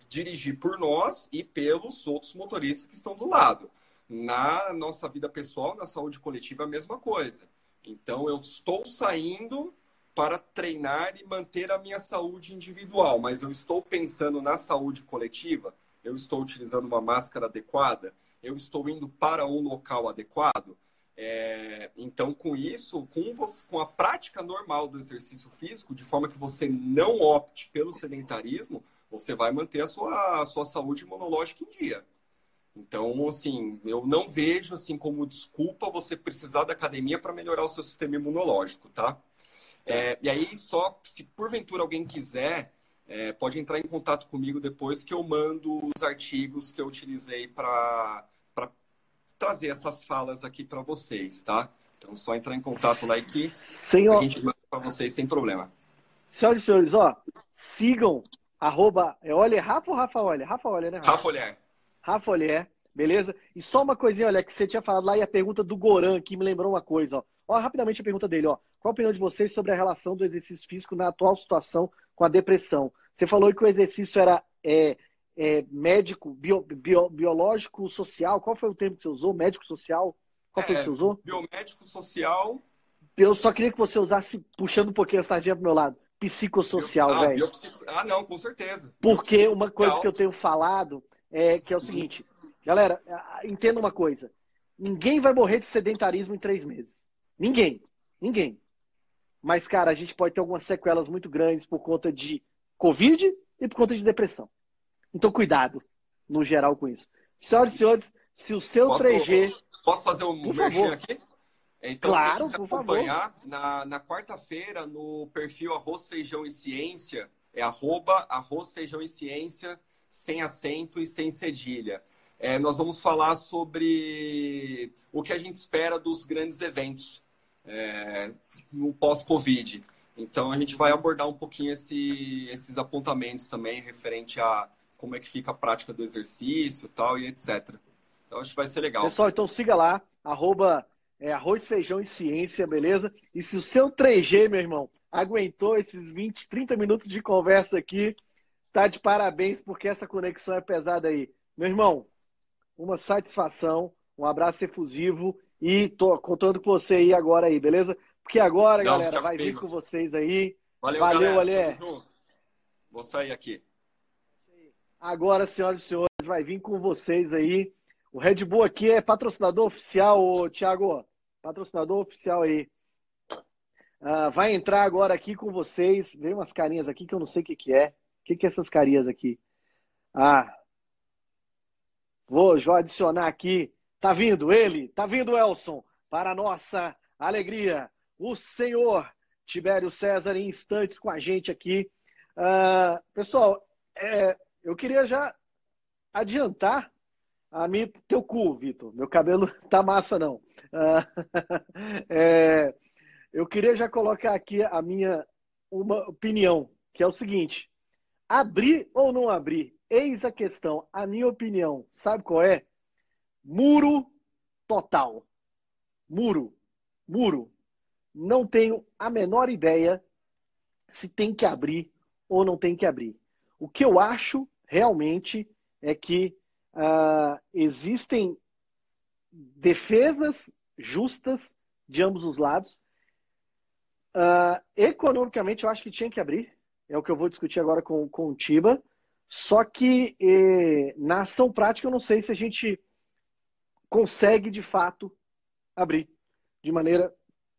dirigir por nós e pelos outros motoristas que estão do lado. Na nossa vida pessoal, na saúde coletiva, a mesma coisa. Então, eu estou saindo para treinar e manter a minha saúde individual, mas eu estou pensando na saúde coletiva, eu estou utilizando uma máscara adequada, eu estou indo para um local adequado. É, então, com isso, com, você, com a prática normal do exercício físico, de forma que você não opte pelo sedentarismo, você vai manter a sua, a sua saúde imunológica em dia. Então, assim, eu não vejo assim como desculpa você precisar da academia para melhorar o seu sistema imunológico, tá? É, e aí, só se porventura alguém quiser, é, pode entrar em contato comigo depois que eu mando os artigos que eu utilizei para trazer essas falas aqui para vocês, tá? Então, só entrar em contato lá e que Senhor... a gente manda para vocês sem problema. Senhoras e senhores, ó, sigam, arroba, é Olha, Rafa ou Rafa Olha? Rafa Olha, né? Rafa, Rafa Olher. Rafa Olher, beleza? E só uma coisinha, olha, que você tinha falado lá e a pergunta do Goran aqui me lembrou uma coisa, ó. Ó, rapidamente a pergunta dele, ó. qual a opinião de vocês sobre a relação do exercício físico na atual situação com a depressão? Você falou que o exercício era é, é, médico, bio, bio, biológico, social. Qual foi o termo que você usou? Médico social? Qual foi o que você usou? Biomédico social. Eu só queria que você usasse, puxando um pouquinho a sardinha pro meu lado, psicossocial, ah, velho. biopsico- Ah, não, com certeza. Porque uma coisa que eu tenho falado é que é o seguinte, galera, entenda uma coisa. Ninguém vai morrer de sedentarismo em três meses. Ninguém. Ninguém. Mas, cara, a gente pode ter algumas sequelas muito grandes por conta de Covid e por conta de depressão. Então, cuidado, no geral, com isso. Senhoras e senhores, se o seu Posso- 3G. Posso fazer um Por merchan favor. aqui? Então, Claro, quem por favor. acompanhar, na, na quarta-feira, no perfil Arroz, Feijão e Ciência, é arroba arroz, feijão e ciência, sem acento e sem cedilha. É, nós vamos falar sobre o que a gente espera dos grandes eventos é, no pós-Covid. Então, a gente vai abordar um pouquinho esse- esses apontamentos também, referente a como é que fica a prática do exercício tal, e etc. Então, acho que vai ser legal. Pessoal, então siga lá, arroba é, arroz, feijão e ciência, beleza? E se o seu 3G, meu irmão, aguentou esses 20, 30 minutos de conversa aqui, tá de parabéns, porque essa conexão é pesada aí. Meu irmão, uma satisfação, um abraço efusivo e tô contando com você aí agora aí, beleza? Porque agora, Não, galera, vai vir com vocês aí. Valeu, Valeu, galera. Vou sair aqui. Agora, senhoras e senhores, vai vir com vocês aí. O Red Bull aqui é patrocinador oficial, ô, Thiago. Patrocinador oficial aí. Ah, vai entrar agora aqui com vocês. Veio umas carinhas aqui que eu não sei o que, que é. O que, que é essas carinhas aqui? Ah. Vou, adicionar aqui. Tá vindo ele, tá vindo Elson. Para nossa alegria, o senhor Tibério César em instantes com a gente aqui. Ah, pessoal, é, eu queria já adiantar a mim, teu cu, Vitor. Meu cabelo tá massa, não. Ah, é, eu queria já colocar aqui a minha uma opinião, que é o seguinte: abrir ou não abrir? Eis a questão. A minha opinião, sabe qual é? Muro total. Muro. Muro. Não tenho a menor ideia se tem que abrir ou não tem que abrir. O que eu acho realmente é que ah, existem defesas justas de ambos os lados. Ah, economicamente, eu acho que tinha que abrir. É o que eu vou discutir agora com, com o Tiba. Só que eh, na ação prática, eu não sei se a gente consegue de fato abrir de maneira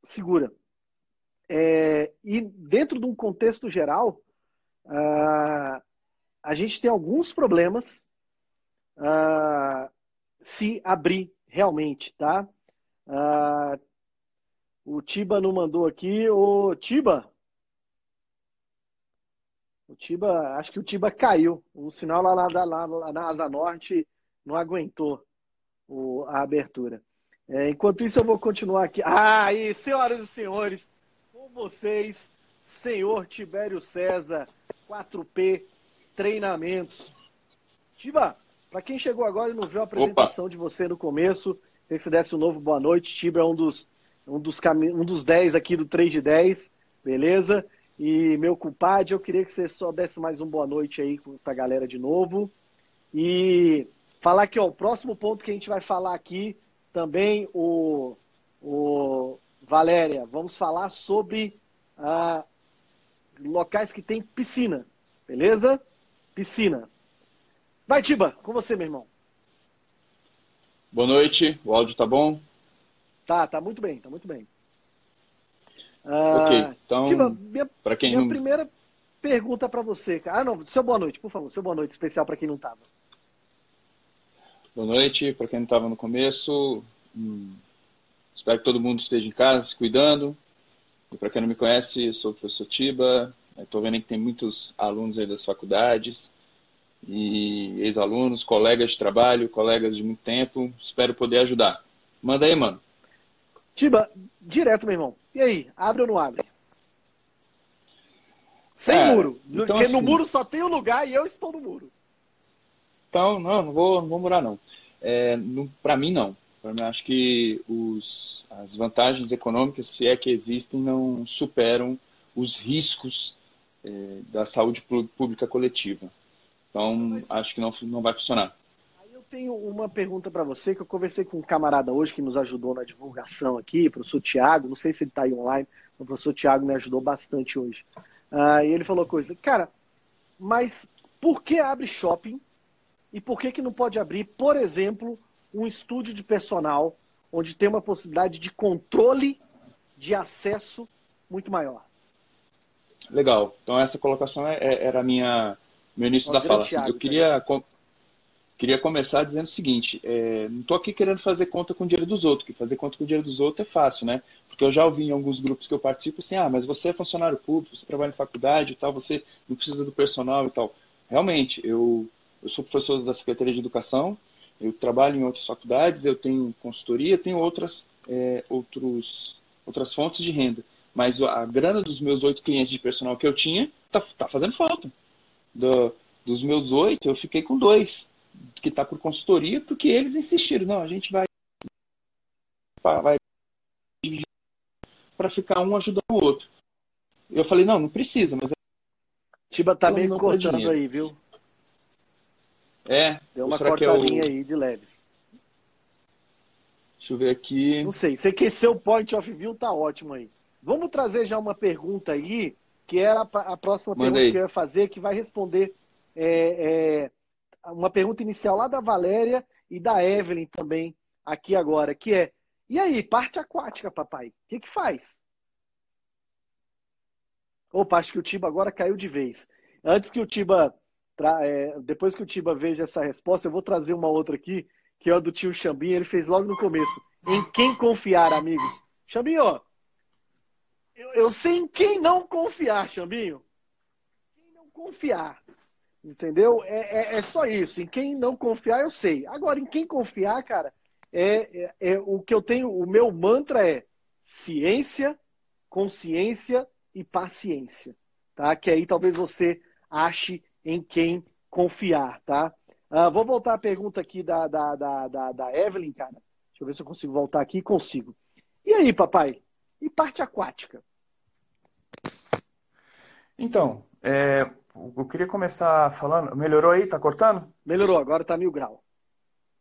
segura. É, e dentro de um contexto geral, ah, a gente tem alguns problemas ah, se abrir realmente, tá? Ah, o Tiba não mandou aqui. Ô, Tiba! O Tiba, acho que o Tiba caiu. O sinal lá, lá, lá, lá na Asa Norte não aguentou o- a abertura. É, enquanto isso, eu vou continuar aqui. Ah, e senhoras e senhores, com vocês, senhor Tibério César, 4P Treinamentos. Tiba, para quem chegou agora e não viu a apresentação de você no começo, queria que você desse um novo boa noite. Tiba é um dos, um dos, cami- um dos 10 aqui do 3 de 10, beleza? E meu culpado, eu queria que você só desse mais um boa noite aí pra galera de novo. E falar que ó, o próximo ponto que a gente vai falar aqui também, o, o Valéria, vamos falar sobre ah, locais que tem piscina, beleza? Piscina. Vai, Tiba, com você, meu irmão. Boa noite, o áudio tá bom? Tá, tá muito bem, tá muito bem. Ah, ok, então, Tiba, para quem minha não. primeira pergunta pra você, cara. Ah, não, seu boa noite, por favor, seu boa noite especial pra quem não tava. Boa noite, para quem não estava no começo. hum, espero que todo mundo esteja em casa, se cuidando. E para quem não me conhece, sou o professor Tiba. Estou vendo que tem muitos alunos aí das faculdades e ex-alunos, colegas de trabalho, colegas de muito tempo. Espero poder ajudar. Manda aí, mano. Tiba, direto, meu irmão. E aí, abre ou não abre? Sem É, muro. então, Porque no assim- muro só tem o lugar e eu estou no muro. Então, não, não vou, não vou murar, não. É, para mim, não. Mim, acho que os, as vantagens econômicas, se é que existem, não superam os riscos é, da saúde pública coletiva. Então, acho que não, não vai funcionar. Aí eu tenho uma pergunta para você, que eu conversei com um camarada hoje que nos ajudou na divulgação aqui, o professor Tiago, não sei se ele está aí online, o professor Tiago me ajudou bastante hoje. Uh, e ele falou coisa, cara, mas por que abre shopping e por que, que não pode abrir, por exemplo, um estúdio de personal onde tem uma possibilidade de controle de acesso muito maior? Legal. Então essa colocação é, é, era a minha meu início da fala. Assim, eu queria com, queria começar dizendo o seguinte: é, não estou aqui querendo fazer conta com o dinheiro dos outros, que fazer conta com o dinheiro dos outros é fácil, né? Porque eu já ouvi em alguns grupos que eu participo assim: ah, mas você é funcionário público, você trabalha em faculdade e tal, você não precisa do personal e tal. Realmente, eu eu sou professor da Secretaria de Educação, eu trabalho em outras faculdades, eu tenho consultoria, tenho outras, é, outros, outras fontes de renda. Mas a grana dos meus oito clientes de personal que eu tinha tá, tá fazendo falta. Do, dos meus oito, eu fiquei com dois, que está por consultoria, porque eles insistiram. Não, a gente vai, vai para ficar um ajudando o outro. Eu falei, não, não precisa, mas. Tiba tá meio cortando aí, viu? É. Deu uma cortadinha é o... aí de leves. Deixa eu ver aqui. Não sei. Você que seu point of view tá ótimo aí. Vamos trazer já uma pergunta aí, que era a próxima Manda pergunta que eu ia fazer, que vai responder é, é, uma pergunta inicial lá da Valéria e da Evelyn também, aqui agora, que é: e aí, parte aquática, papai? O que, que faz? Opa, acho que o Tiba agora caiu de vez. Antes que o Tiba é, depois que o Tiba veja essa resposta, eu vou trazer uma outra aqui, que é a do tio Xambinho. Ele fez logo no começo. Em quem confiar, amigos? Xambinho, eu, eu sei em quem não confiar, Xambinho. Quem não confiar. Entendeu? É, é, é, só isso. Em quem não confiar, eu sei. Agora, em quem confiar, cara, é, é, é o que eu tenho. O meu mantra é ciência, consciência e paciência. Tá? Que aí talvez você ache em quem confiar, tá? Uh, vou voltar à pergunta aqui da, da, da, da, da Evelyn, cara. Deixa eu ver se eu consigo voltar aqui. Consigo. E aí, papai? E parte aquática? Então, é, eu queria começar falando. Melhorou aí? Tá cortando? Melhorou, agora tá mil grau.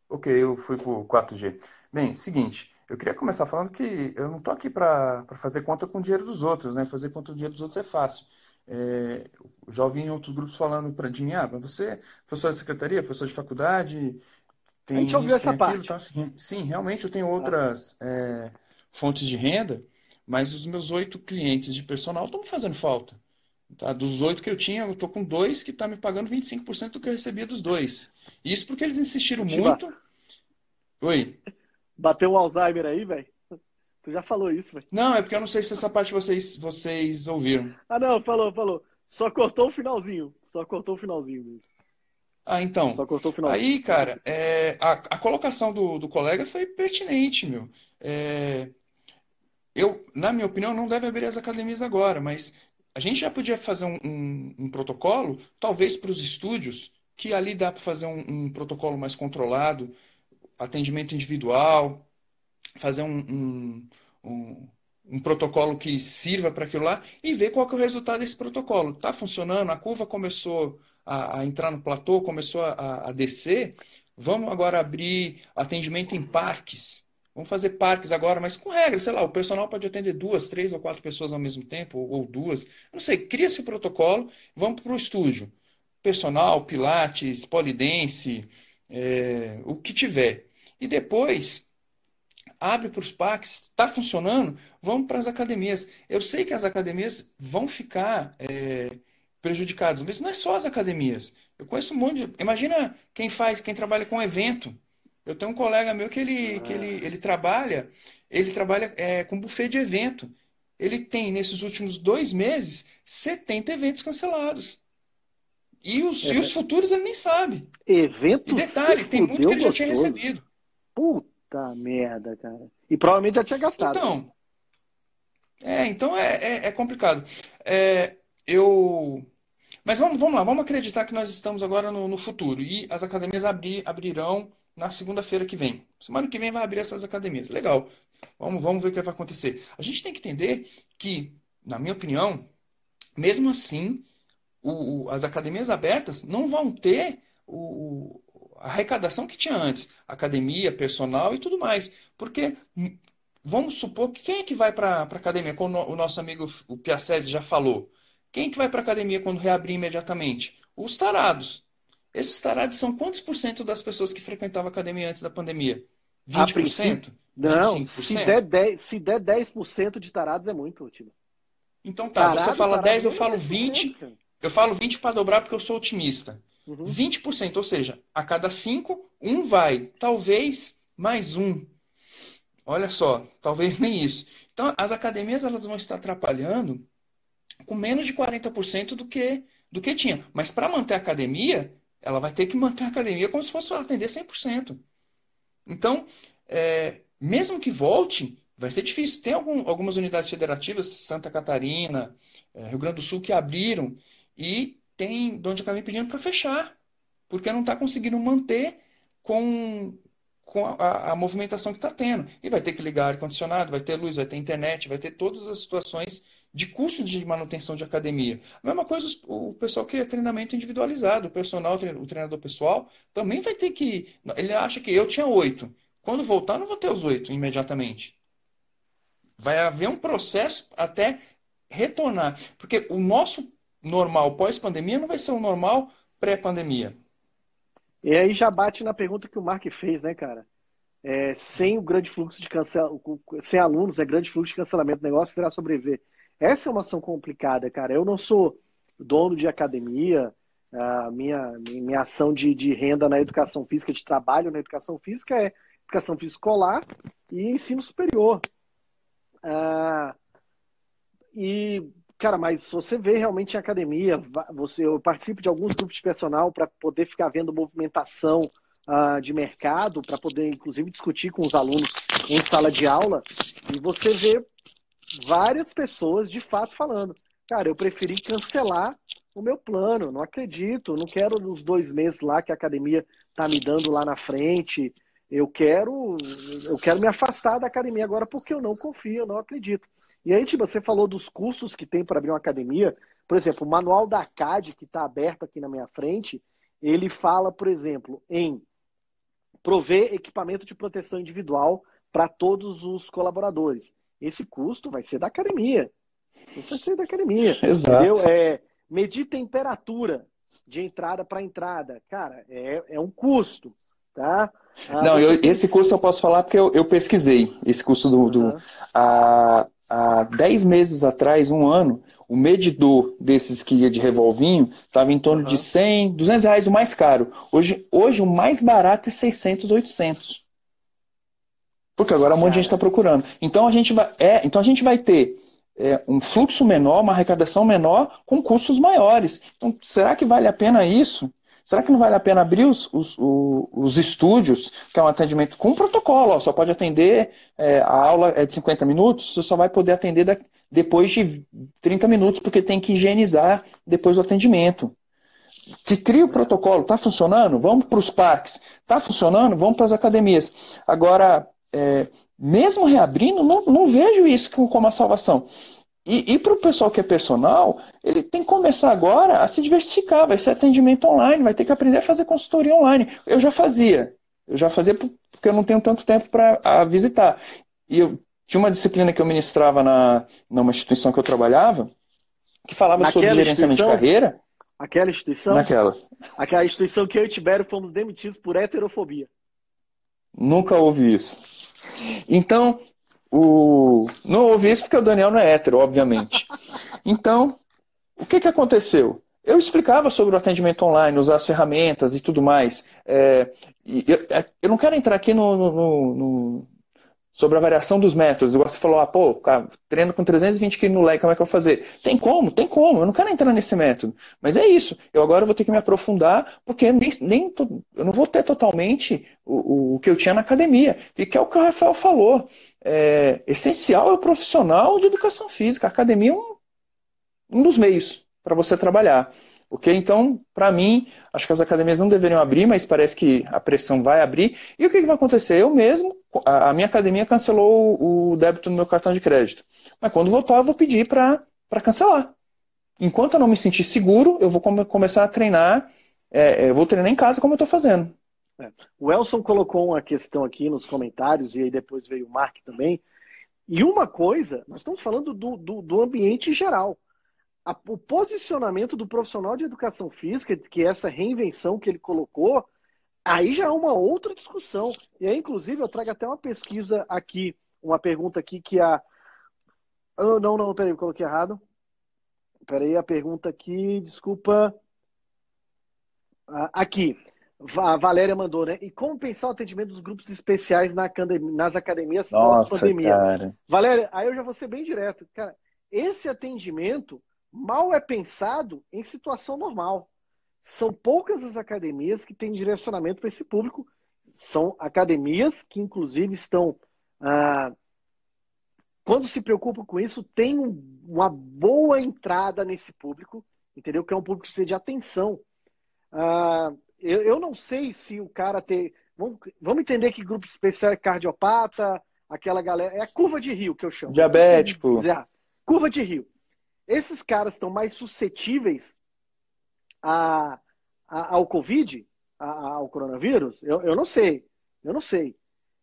Ok, eu fui pro 4G. Bem, seguinte, eu queria começar falando que eu não tô aqui para fazer conta com o dinheiro dos outros, né? Fazer conta com o dinheiro dos outros é fácil. É, já ouvi em outros grupos falando para mim, ah, mas você é professor de secretaria, professor de faculdade, tem a gente ouviu essa parte. Então, assim, sim, realmente eu tenho outras é, fontes de renda, mas os meus oito clientes de personal estão me fazendo falta. Tá? Dos oito que eu tinha, eu estou com dois que estão tá me pagando 25% do que eu recebia dos dois. Isso porque eles insistiram muito. Oi. Bateu um Alzheimer aí, velho? Tu já falou isso, velho. Não, é porque eu não sei se essa parte vocês, vocês ouviram. Ah, não, falou, falou. Só cortou o finalzinho. Só cortou o finalzinho mesmo. Ah, então. Só cortou o finalzinho. Aí, cara, é, a, a colocação do, do colega foi pertinente, meu. É, eu, na minha opinião, não deve abrir as academias agora, mas a gente já podia fazer um, um, um protocolo, talvez para os estúdios, que ali dá para fazer um, um, protocolo mais controlado, atendimento individual, fazer um, um, protocolo que sirva para aquilo lá e ver qual que é o resultado desse protocolo. Está funcionando? A curva começou a, a, entrar no platô, começou a, a descer. Vamos agora abrir atendimento em parques. Vamos fazer parques agora, mas com regras, sei lá, o personal pode atender duas, três ou quatro pessoas ao mesmo tempo, ou, ou duas. Não sei, cria esse protocolo, vamos para o estúdio. Personal, pilates, polidense, é, o que tiver. E depois abre para os parques, está funcionando, vamos para as academias. Eu sei que as academias vão ficar é, prejudicadas, mas não é só as academias. Eu conheço um monte de. Imagina quem faz, quem trabalha com evento. Eu tenho um colega meu que ele, que ele, ele trabalha, ele trabalha é, com buffet de evento. Ele tem, nesses últimos dois meses, 70 eventos cancelados. E os, é. e os futuros ele nem sabe. Evento E detalhe, tem muito que ele já tinha recebido. Puta merda, cara. E provavelmente já tinha gastado. Então, é, então é, é, é complicado. É, eu. Mas vamos, vamos lá, vamos acreditar que nós estamos agora no, no futuro. E as academias abrir, abrirão na segunda-feira que vem. Semana que vem vai abrir essas academias. Legal. Vamos, vamos ver o que vai acontecer. A gente tem que entender que, na minha opinião, mesmo assim, o, o, as academias abertas não vão ter o, a arrecadação que tinha antes, academia, personal e tudo mais. Porque hum, vamos supor que quem é que vai para a academia? Como o nosso amigo o Piacese já falou. Quem é que vai para a academia quando reabrir imediatamente? Os tarados. Esses tarados são quantos por cento das pessoas que frequentavam a academia antes da pandemia? 20%? Não, 25%? se der 10%, se der 10 de tarados é muito, Timo. Então tá, tarado, você fala 10, eu falo 20. É eu falo 20 para dobrar porque eu sou otimista. Uhum. 20%, ou seja, a cada 5, um vai. Talvez mais um. Olha só, talvez nem isso. Então, as academias elas vão estar atrapalhando com menos de 40% do que, do que tinha. Mas para manter a academia, ela vai ter que manter a academia como se fosse atender 100%. Então, é, mesmo que volte, vai ser difícil. Tem algum, algumas unidades federativas, Santa Catarina, é, Rio Grande do Sul, que abriram e tem dono de academia pedindo para fechar, porque não está conseguindo manter com, com a, a movimentação que está tendo. E vai ter que ligar ar-condicionado, vai ter luz, vai ter internet, vai ter todas as situações de custo de manutenção de academia. A mesma coisa o pessoal que é treinamento individualizado, o personal, o treinador pessoal, também vai ter que. Ele acha que eu tinha oito. Quando voltar, não vou ter os oito imediatamente. Vai haver um processo até retornar. Porque o nosso normal pós-pandemia não vai ser o normal pré-pandemia. E aí já bate na pergunta que o Mark fez, né, cara? É, sem o grande fluxo de cancelamento, sem alunos, é grande fluxo de cancelamento do negócio, será sobreviver. Essa é uma ação complicada, cara. Eu não sou dono de academia, a minha, minha ação de, de renda na educação física, de trabalho na educação física é educação física escolar e ensino superior. Ah, e, cara, mas você vê realmente em academia, você, eu participo de alguns grupos de personal para poder ficar vendo movimentação uh, de mercado, para poder, inclusive, discutir com os alunos em sala de aula, e você vê várias pessoas de fato falando, cara, eu preferi cancelar o meu plano, não acredito, não quero nos dois meses lá que a academia tá me dando lá na frente, eu quero eu quero me afastar da academia agora porque eu não confio, eu não acredito. E aí, tipo, você falou dos cursos que tem para abrir uma academia, por exemplo, o manual da CAD que está aberto aqui na minha frente, ele fala, por exemplo, em prover equipamento de proteção individual para todos os colaboradores. Esse custo vai ser da academia. Isso vai ser da academia. Exato. Entendeu? É, medir temperatura de entrada para entrada. Cara, é, é um custo. Tá? Ah, Não, eu, esse custo eu posso falar porque eu, eu pesquisei. Esse custo do. do uhum. há, há 10 meses atrás, um ano, o medidor desses que ia de revolvinho estava em torno uhum. de 100, 200 reais o mais caro. Hoje, hoje o mais barato é 600, 800. Porque agora um monte de gente está procurando. Então a gente vai, é, então a gente vai ter é, um fluxo menor, uma arrecadação menor, com custos maiores. Então, será que vale a pena isso? Será que não vale a pena abrir os, os, os estúdios, que é um atendimento com protocolo? Ó, só pode atender, é, a aula é de 50 minutos, você só vai poder atender da, depois de 30 minutos, porque tem que higienizar depois do atendimento. Que cria o protocolo, está funcionando? Vamos para os parques. Está funcionando? Vamos para as academias. Agora, é, mesmo reabrindo, não, não, vejo isso como uma salvação. E, e para o pessoal que é personal, ele tem que começar agora a se diversificar, vai ser atendimento online, vai ter que aprender a fazer consultoria online. Eu já fazia, eu já fazia porque eu não tenho tanto tempo para visitar. E eu tinha uma disciplina que eu ministrava na, numa instituição que eu trabalhava, que falava Naquela sobre gerenciamento de carreira. Aquela instituição? Naquela. Aquela instituição que eu e Tibério fomos demitidos por heterofobia. Nunca ouvi isso. Então, o... não ouvi isso porque o Daniel não é hétero, obviamente. Então, o que, que aconteceu? Eu explicava sobre o atendimento online, usar as ferramentas e tudo mais. É, eu, é, eu, não quero entrar aqui no, no, no, sobre a variação dos métodos. Igual você falou, ah, pô, cara, treino com 320 kg no leg, como é que eu vou fazer? Tem como, tem como. Eu não quero entrar nesse método. Mas é isso. Eu agora vou ter que me aprofundar, porque nem, nem eu não vou ter totalmente o, o, que eu tinha na academia. E que é o que o Rafael falou. É, essencial é o profissional de educação física. A academia é um, um dos meios para você trabalhar. Ok? Então, para mim, acho que as academias não deveriam abrir, mas parece que a pressão vai abrir. E o que, que vai acontecer? Eu mesmo, a, a, minha academia cancelou o débito no meu cartão de crédito. Mas quando voltar, eu vou pedir para cancelar. Enquanto eu não me sentir seguro, eu vou come, começar a treinar. É, é eu vou treinar em casa como eu estou fazendo. É. O Elson colocou uma questão aqui nos comentários, e aí depois veio o Mark também. E uma coisa, nós estamos falando do, do, do ambiente geral a, o posicionamento do profissional de educação física, que é essa reinvenção que ele colocou, aí já é uma outra discussão. E aí, inclusive, eu trago até uma pesquisa aqui, uma pergunta aqui que a. Oh, não, não, peraí, eu coloquei errado. Peraí, a pergunta aqui, desculpa. Ah, aqui. A Valéria mandou, né? E como pensar o atendimento dos grupos especiais na nas academias pós-pandemia? Valéria, aí eu já vou ser bem direto. Cara, esse atendimento mal é pensado em situação normal. São poucas as academias que têm direcionamento para esse público. São academias que, inclusive, estão. Ah, quando se preocupam com isso, tem um, uma boa entrada nesse público, entendeu? Que é um público que precisa de atenção. Ah, eu, eu, não sei se o cara tem. Vamos, vamos entender que grupo especial é cardiopata, aquela galera. É a curva de rio que eu chamo. Diabético. Curva de rio esses caras estão mais suscetíveis a, a, ao Covid, a, ao coronavírus? Eu, eu não sei. Eu não sei.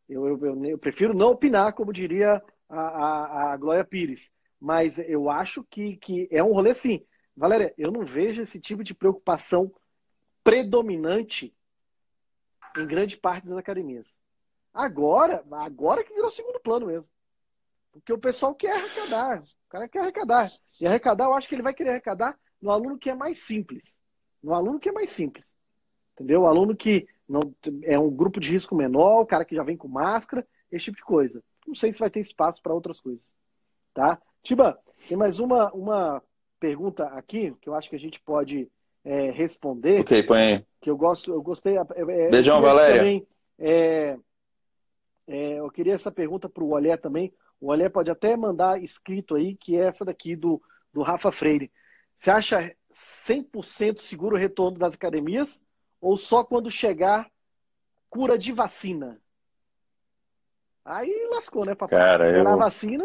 Eu, eu, eu prefiro não opinar, como diria a, a, Glória Pires. Mas eu acho que, que é um rolê assim. Valéria, eu não vejo esse tipo de preocupação predominante em grande parte das academias. Agora, agora que virou segundo plano mesmo. Porque o pessoal quer arrecadar. O cara quer arrecadar. E arrecadar, eu acho que ele vai querer arrecadar no aluno que é mais simples. No aluno que é mais simples. Entendeu? O aluno que não é um grupo de risco menor, o cara que já vem com máscara, esse tipo de coisa. Não sei se vai ter espaço para outras coisas. Tá? Tiba, tem mais uma, uma pergunta aqui que eu acho que a gente pode é, responder. Ok, põe aí. Que eu gosto, eu gostei. É, é Beijão, Valéria. Também, é, é, eu queria essa pergunta para o Olé também. O Olé pode até mandar escrito aí, que é essa daqui do, do Rafa Freire. Você acha 100% seguro o retorno das academias ou só quando chegar cura de vacina? Aí lascou, né, papai? Cara, eu... a vacina...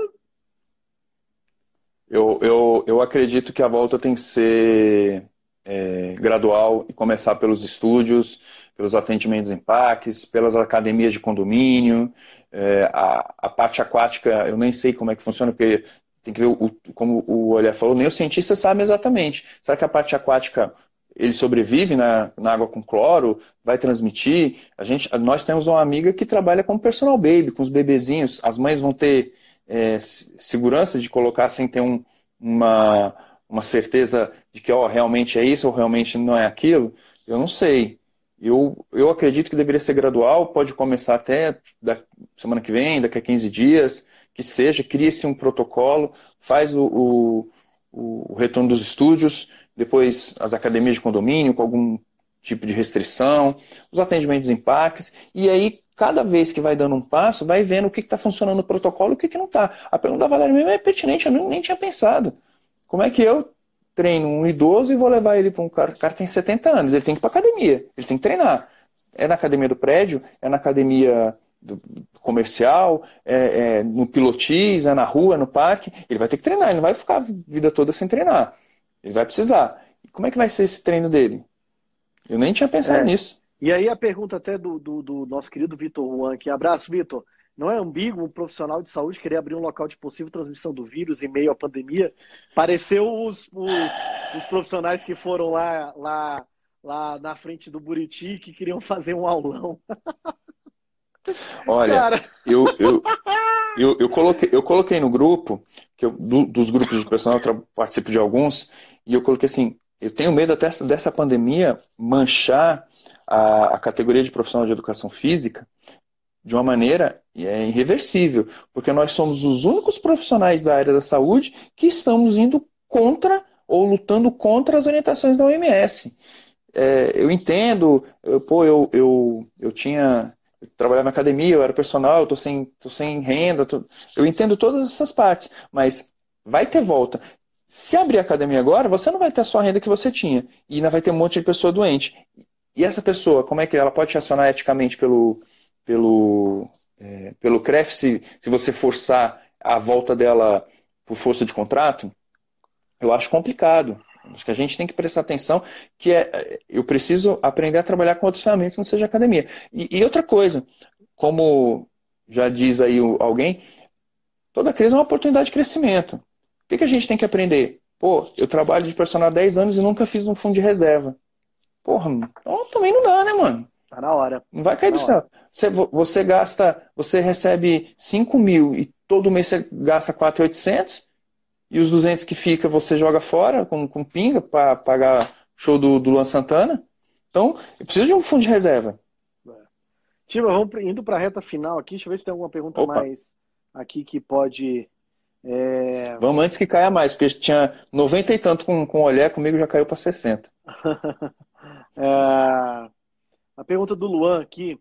Eu, eu, eu acredito que a volta tem que ser é, gradual e começar pelos estúdios, pelos atendimentos em parques, pelas academias de condomínio, é, a, a, parte aquática, eu nem sei como é que funciona, porque tem que ver, o, como o Olhar falou, nem o cientista sabe exatamente. Será que a parte aquática ele sobrevive na, na, água com cloro, vai transmitir. A gente, nós temos uma amiga que trabalha como personal baby, com os bebezinhos. As mães vão ter é, segurança de colocar sem ter um, uma, uma certeza de que ó, realmente é isso ou realmente não é aquilo. Eu não sei. Eu, eu acredito que deveria ser gradual, pode começar até da semana que vem, daqui a 15 dias, que seja, cria-se um protocolo, faz o, o, o, retorno dos estúdios, depois as academias de condomínio com algum tipo de restrição, os atendimentos em parques, e aí cada vez que vai dando um passo, vai vendo o que está funcionando no protocolo e o que, que não está. A pergunta da Valéria mesmo é pertinente, eu nem, nem tinha pensado. Como é que eu treino um idoso e vou levar ele para um cara. O cara tem 70 anos, ele tem que ir para academia, ele tem que treinar. É na academia do prédio, é na academia do, comercial, é, é no pilotis, é na rua, no parque. Ele vai ter que treinar, ele não vai ficar a vida toda sem treinar. Ele vai precisar. E como é que vai ser esse treino dele? Eu nem tinha pensado é. nisso. E aí a pergunta até do, do, do nosso querido Vitor Juan aqui. Abraço, Vitor. Não é ambíguo um profissional de saúde querer abrir um local de possível transmissão do vírus em meio à pandemia? Pareceu os, os, os profissionais que foram lá, lá, lá na frente do Buriti que queriam fazer um aulão. Olha, Cara... eu, eu, eu, eu, coloquei, eu coloquei no grupo, que eu, do, dos grupos de personal, eu participo de alguns, e eu coloquei assim, eu tenho medo até dessa pandemia manchar a, a categoria de profissional de educação física de uma maneira é, irreversível, porque nós somos os únicos profissionais da área da saúde que estamos indo contra ou lutando contra as orientações da OMS. É, eu entendo, eu, pô, eu, eu, eu tinha. Eu trabalhava na academia, eu era personal, eu tô sem, tô sem renda, tô, eu entendo todas essas partes, mas vai ter volta. Se abrir a academia agora, você não vai ter a sua renda que você tinha. E ainda vai ter um monte de pessoa doente. E essa pessoa, como é que ela pode te acionar eticamente pelo, pelo, é, pelo CREF se, se você forçar a volta dela por força de contrato? Eu acho complicado. Acho que a gente tem que prestar atenção que é, eu preciso aprender a trabalhar com outras ferramentas que não seja academia. E, e outra coisa, como já diz aí alguém, toda crise é uma oportunidade de crescimento. O que, que a gente tem que aprender? Pô, eu trabalho de personal há 10 anos e nunca fiz um fundo de reserva. Porra, então também não dá, né, mano? Tá na hora. Não vai cair tá do céu. Você, você gasta, você recebe 5 mil e todo mês você gasta 4,800 e os 200 que fica você joga fora com, com pinga para pagar show do, do Luan Santana. Então, eu preciso de um fundo de reserva. Tiba, vamos indo para a reta final aqui. Deixa eu ver se tem alguma pergunta Opa. mais aqui que pode. É... Vamos antes que caia mais, porque tinha 90 e tanto com, com olhar, comigo já caiu para 60. é... A pergunta do Luan aqui.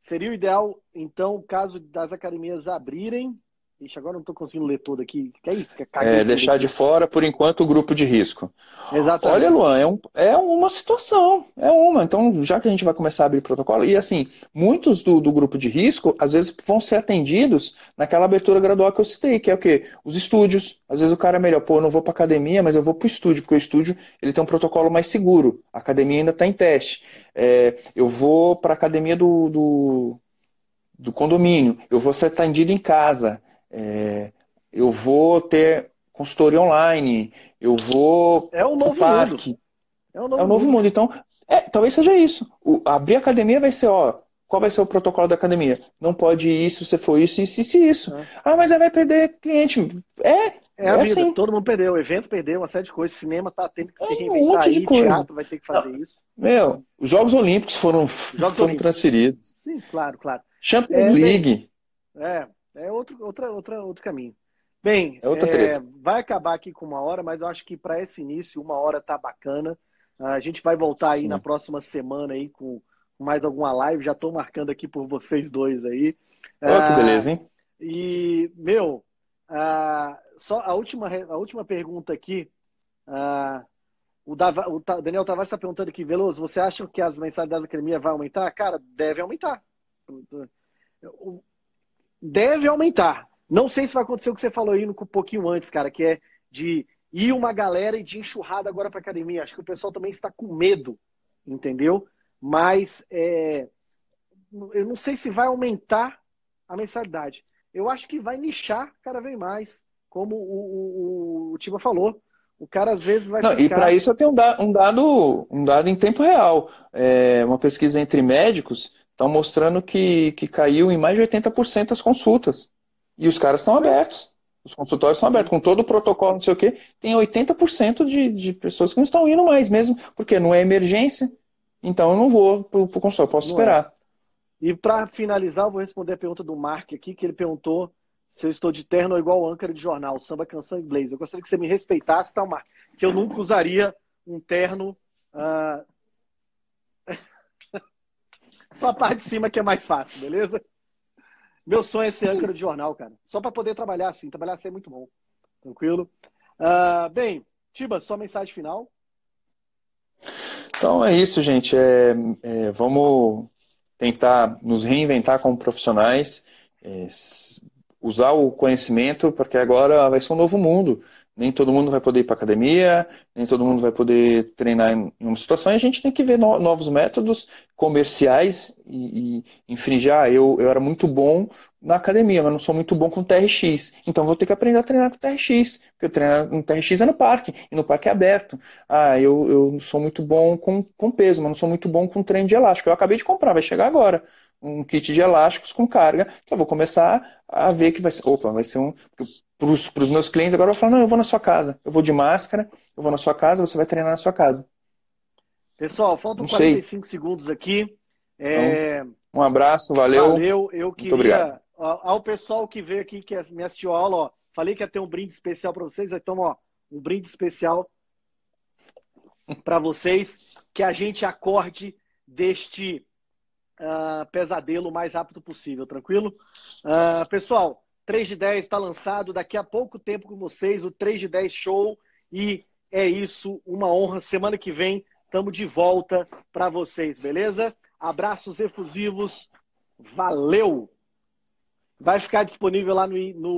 Seria o ideal, então, caso das academias abrirem, Ixi, agora não estou conseguindo ler todo aqui. Que é isso? é, deixar de fora, por enquanto, o grupo de risco. Exatamente. Olha, Luan, é, um, é uma situação. É uma. Então, já que a gente vai começar a abrir protocolo, e assim, muitos do, do grupo de risco, às vezes, vão ser atendidos naquela abertura gradual que eu citei, que é o quê? Os estúdios. Às vezes o cara é melhor, pô, eu não vou para academia, mas eu vou para o estúdio, porque o estúdio ele tem um protocolo mais seguro. A academia ainda está em teste. É, eu vou para a academia do, do, do condomínio. Eu vou ser atendido em casa. É, eu vou ter consultoria online, eu vou. É o novo parque. mundo. É o novo, é o novo mundo. mundo. Então, é, talvez seja isso. O, abrir a academia vai ser, ó, qual vai ser o protocolo da academia? Não pode ir se você for isso, isso, isso, isso. É. Ah, mas aí vai perder cliente. É. É a é vida, assim. todo mundo perdeu, o evento perdeu, uma série de coisas, cinema tá tendo que se é reinventar um monte de aí, coisa. teatro vai ter que fazer Não. isso. Meu, os Jogos Olímpicos foram, Jogos foram Olímpicos. transferidos. Sim, claro, claro. Champions é, League. É, é outro, outra, outra, outro caminho. Bem, é é, vai acabar aqui com uma hora, mas eu acho que para esse início, uma hora tá bacana. A gente vai voltar aí Sim. na próxima semana aí com mais alguma live. Já estou marcando aqui por vocês dois aí. Oh, ah, que beleza, hein? E, meu, ah, só a última, a última pergunta aqui. Ah, o, Dava, o Daniel Tavares está perguntando aqui, Veloso, você acha que as mensalidades da academia vão aumentar? Cara, deve aumentar deve aumentar. Não sei se vai acontecer o que você falou aí um pouquinho antes, cara, que é de ir uma galera e de enxurrada agora para academia. Acho que o pessoal também está com medo, entendeu? Mas é, eu não sei se vai aumentar a mensalidade. Eu acho que vai nichar cada vez mais, como o, o, o Tiba falou. O cara às vezes vai. Não, ficar... E para isso eu tenho um dado, um dado em tempo real. É, uma pesquisa entre médicos estão mostrando que, que caiu em mais de 80% as consultas. E os caras estão abertos. Os consultórios estão abertos. Com todo o protocolo, não sei o quê, tem 80% de, de pessoas que não estão indo mais mesmo, porque não é emergência. Então eu não vou para o consultório, posso não é. esperar. É. E para finalizar, eu vou responder a pergunta do Mark aqui, que ele perguntou se eu estou de terno ou igual âncora de jornal, samba, canção inglês. Eu gostaria que você me respeitasse, tá, Mark? Que eu nunca usaria um terno uh, só a parte de cima que é mais fácil, beleza? Meu sonho é ser âncora de jornal, cara. Só para poder trabalhar assim. Trabalhar assim é muito bom. Tranquilo? Uh, bem, Tiba, sua mensagem final. Então é isso, gente. É, é, vamos tentar nos reinventar como profissionais, é, usar o conhecimento, porque agora vai ser um novo mundo nem todo mundo vai poder ir para academia, nem todo mundo vai poder treinar em uma situação, e a gente tem que ver no, novos métodos comerciais e, e infringir. Ah, eu, eu era muito bom na academia, mas não sou muito bom com TRX. Então vou ter que aprender a treinar com TRX, porque eu treino no TRX é no parque, e no parque é aberto. Ah, eu, eu sou muito bom com, com peso, mas não sou muito bom com treino de elástico. Eu acabei de comprar, vai chegar agora um kit de elásticos com carga, que eu vou começar a ver que vai ser. Opa, vai ser um para os meus clientes, agora eu falo, não, eu vou na sua casa. Eu vou de máscara, eu vou na sua casa, você vai treinar na sua casa. Pessoal, faltam 45 sei. segundos aqui. É... Então, um abraço, valeu. Valeu, eu queria. Muito obrigado. Ao pessoal que veio aqui, que me assistiu a aula, ó, falei que ia ter um brinde especial para vocês, então, ó, um brinde especial para vocês, que a gente acorde deste ah, pesadelo o mais rápido possível, tranquilo? Uh, pessoal, 3 de 10 está lançado, daqui a pouco tempo com vocês, o 3 de 10 show. E é isso, uma honra. Semana que vem estamos de volta para vocês, beleza? Abraços efusivos, valeu! Vai ficar disponível lá no, no